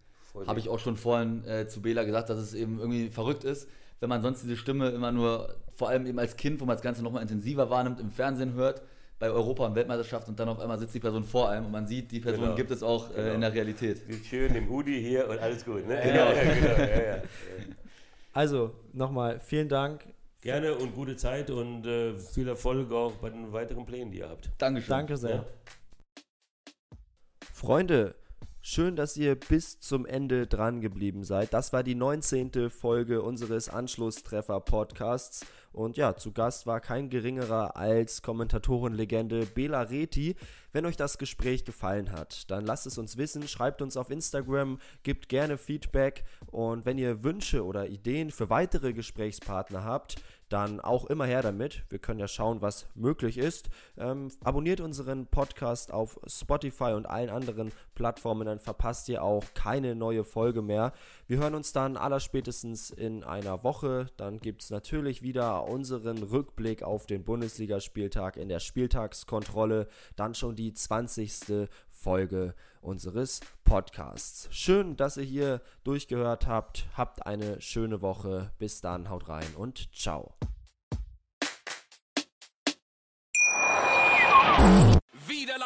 Habe ich auch schon vorhin äh, zu Bela gesagt, dass es eben irgendwie verrückt ist, wenn man sonst diese Stimme immer nur, vor allem eben als Kind, wo man das Ganze nochmal intensiver wahrnimmt, im Fernsehen hört, bei Europa- und Weltmeisterschaft und dann auf einmal sitzt die Person vor einem und man sieht, die Person Genau. gibt es auch äh, Genau. in der Realität. Schön im Hoodie hier und alles gut. Ne? Genau. Ja, ja, genau. Ja, ja. also, nochmal vielen Dank. Gerne und gute Zeit und äh, viel Erfolg auch bei den weiteren Plänen, die ihr habt. Dankeschön. Danke sehr. Ja. Freunde, Schön, dass ihr bis zum Ende dran geblieben seid. Das war die 19. Folge unseres Anschlusstreffer-Podcasts. Und ja, zu Gast war kein geringerer als Kommentatorenlegende Bela Reti. Wenn euch das Gespräch gefallen hat, dann lasst es uns wissen, schreibt uns auf Instagram, gebt gerne Feedback und wenn ihr Wünsche oder Ideen für weitere Gesprächspartner habt, dann auch immer her damit. Wir können ja schauen, was möglich ist. Ähm, abonniert unseren Podcast auf Spotify und allen anderen Plattformen, dann verpasst ihr auch keine neue Folge mehr. Wir hören uns dann allerspätestens in einer Woche. Dann gibt es natürlich wieder unseren Rückblick auf den Bundesligaspieltag in der Spieltagskontrolle. Dann schon die 20. Folge unseres Podcasts. Schön, dass ihr hier durchgehört habt. Habt eine schöne Woche. Bis dann, haut rein und ciao.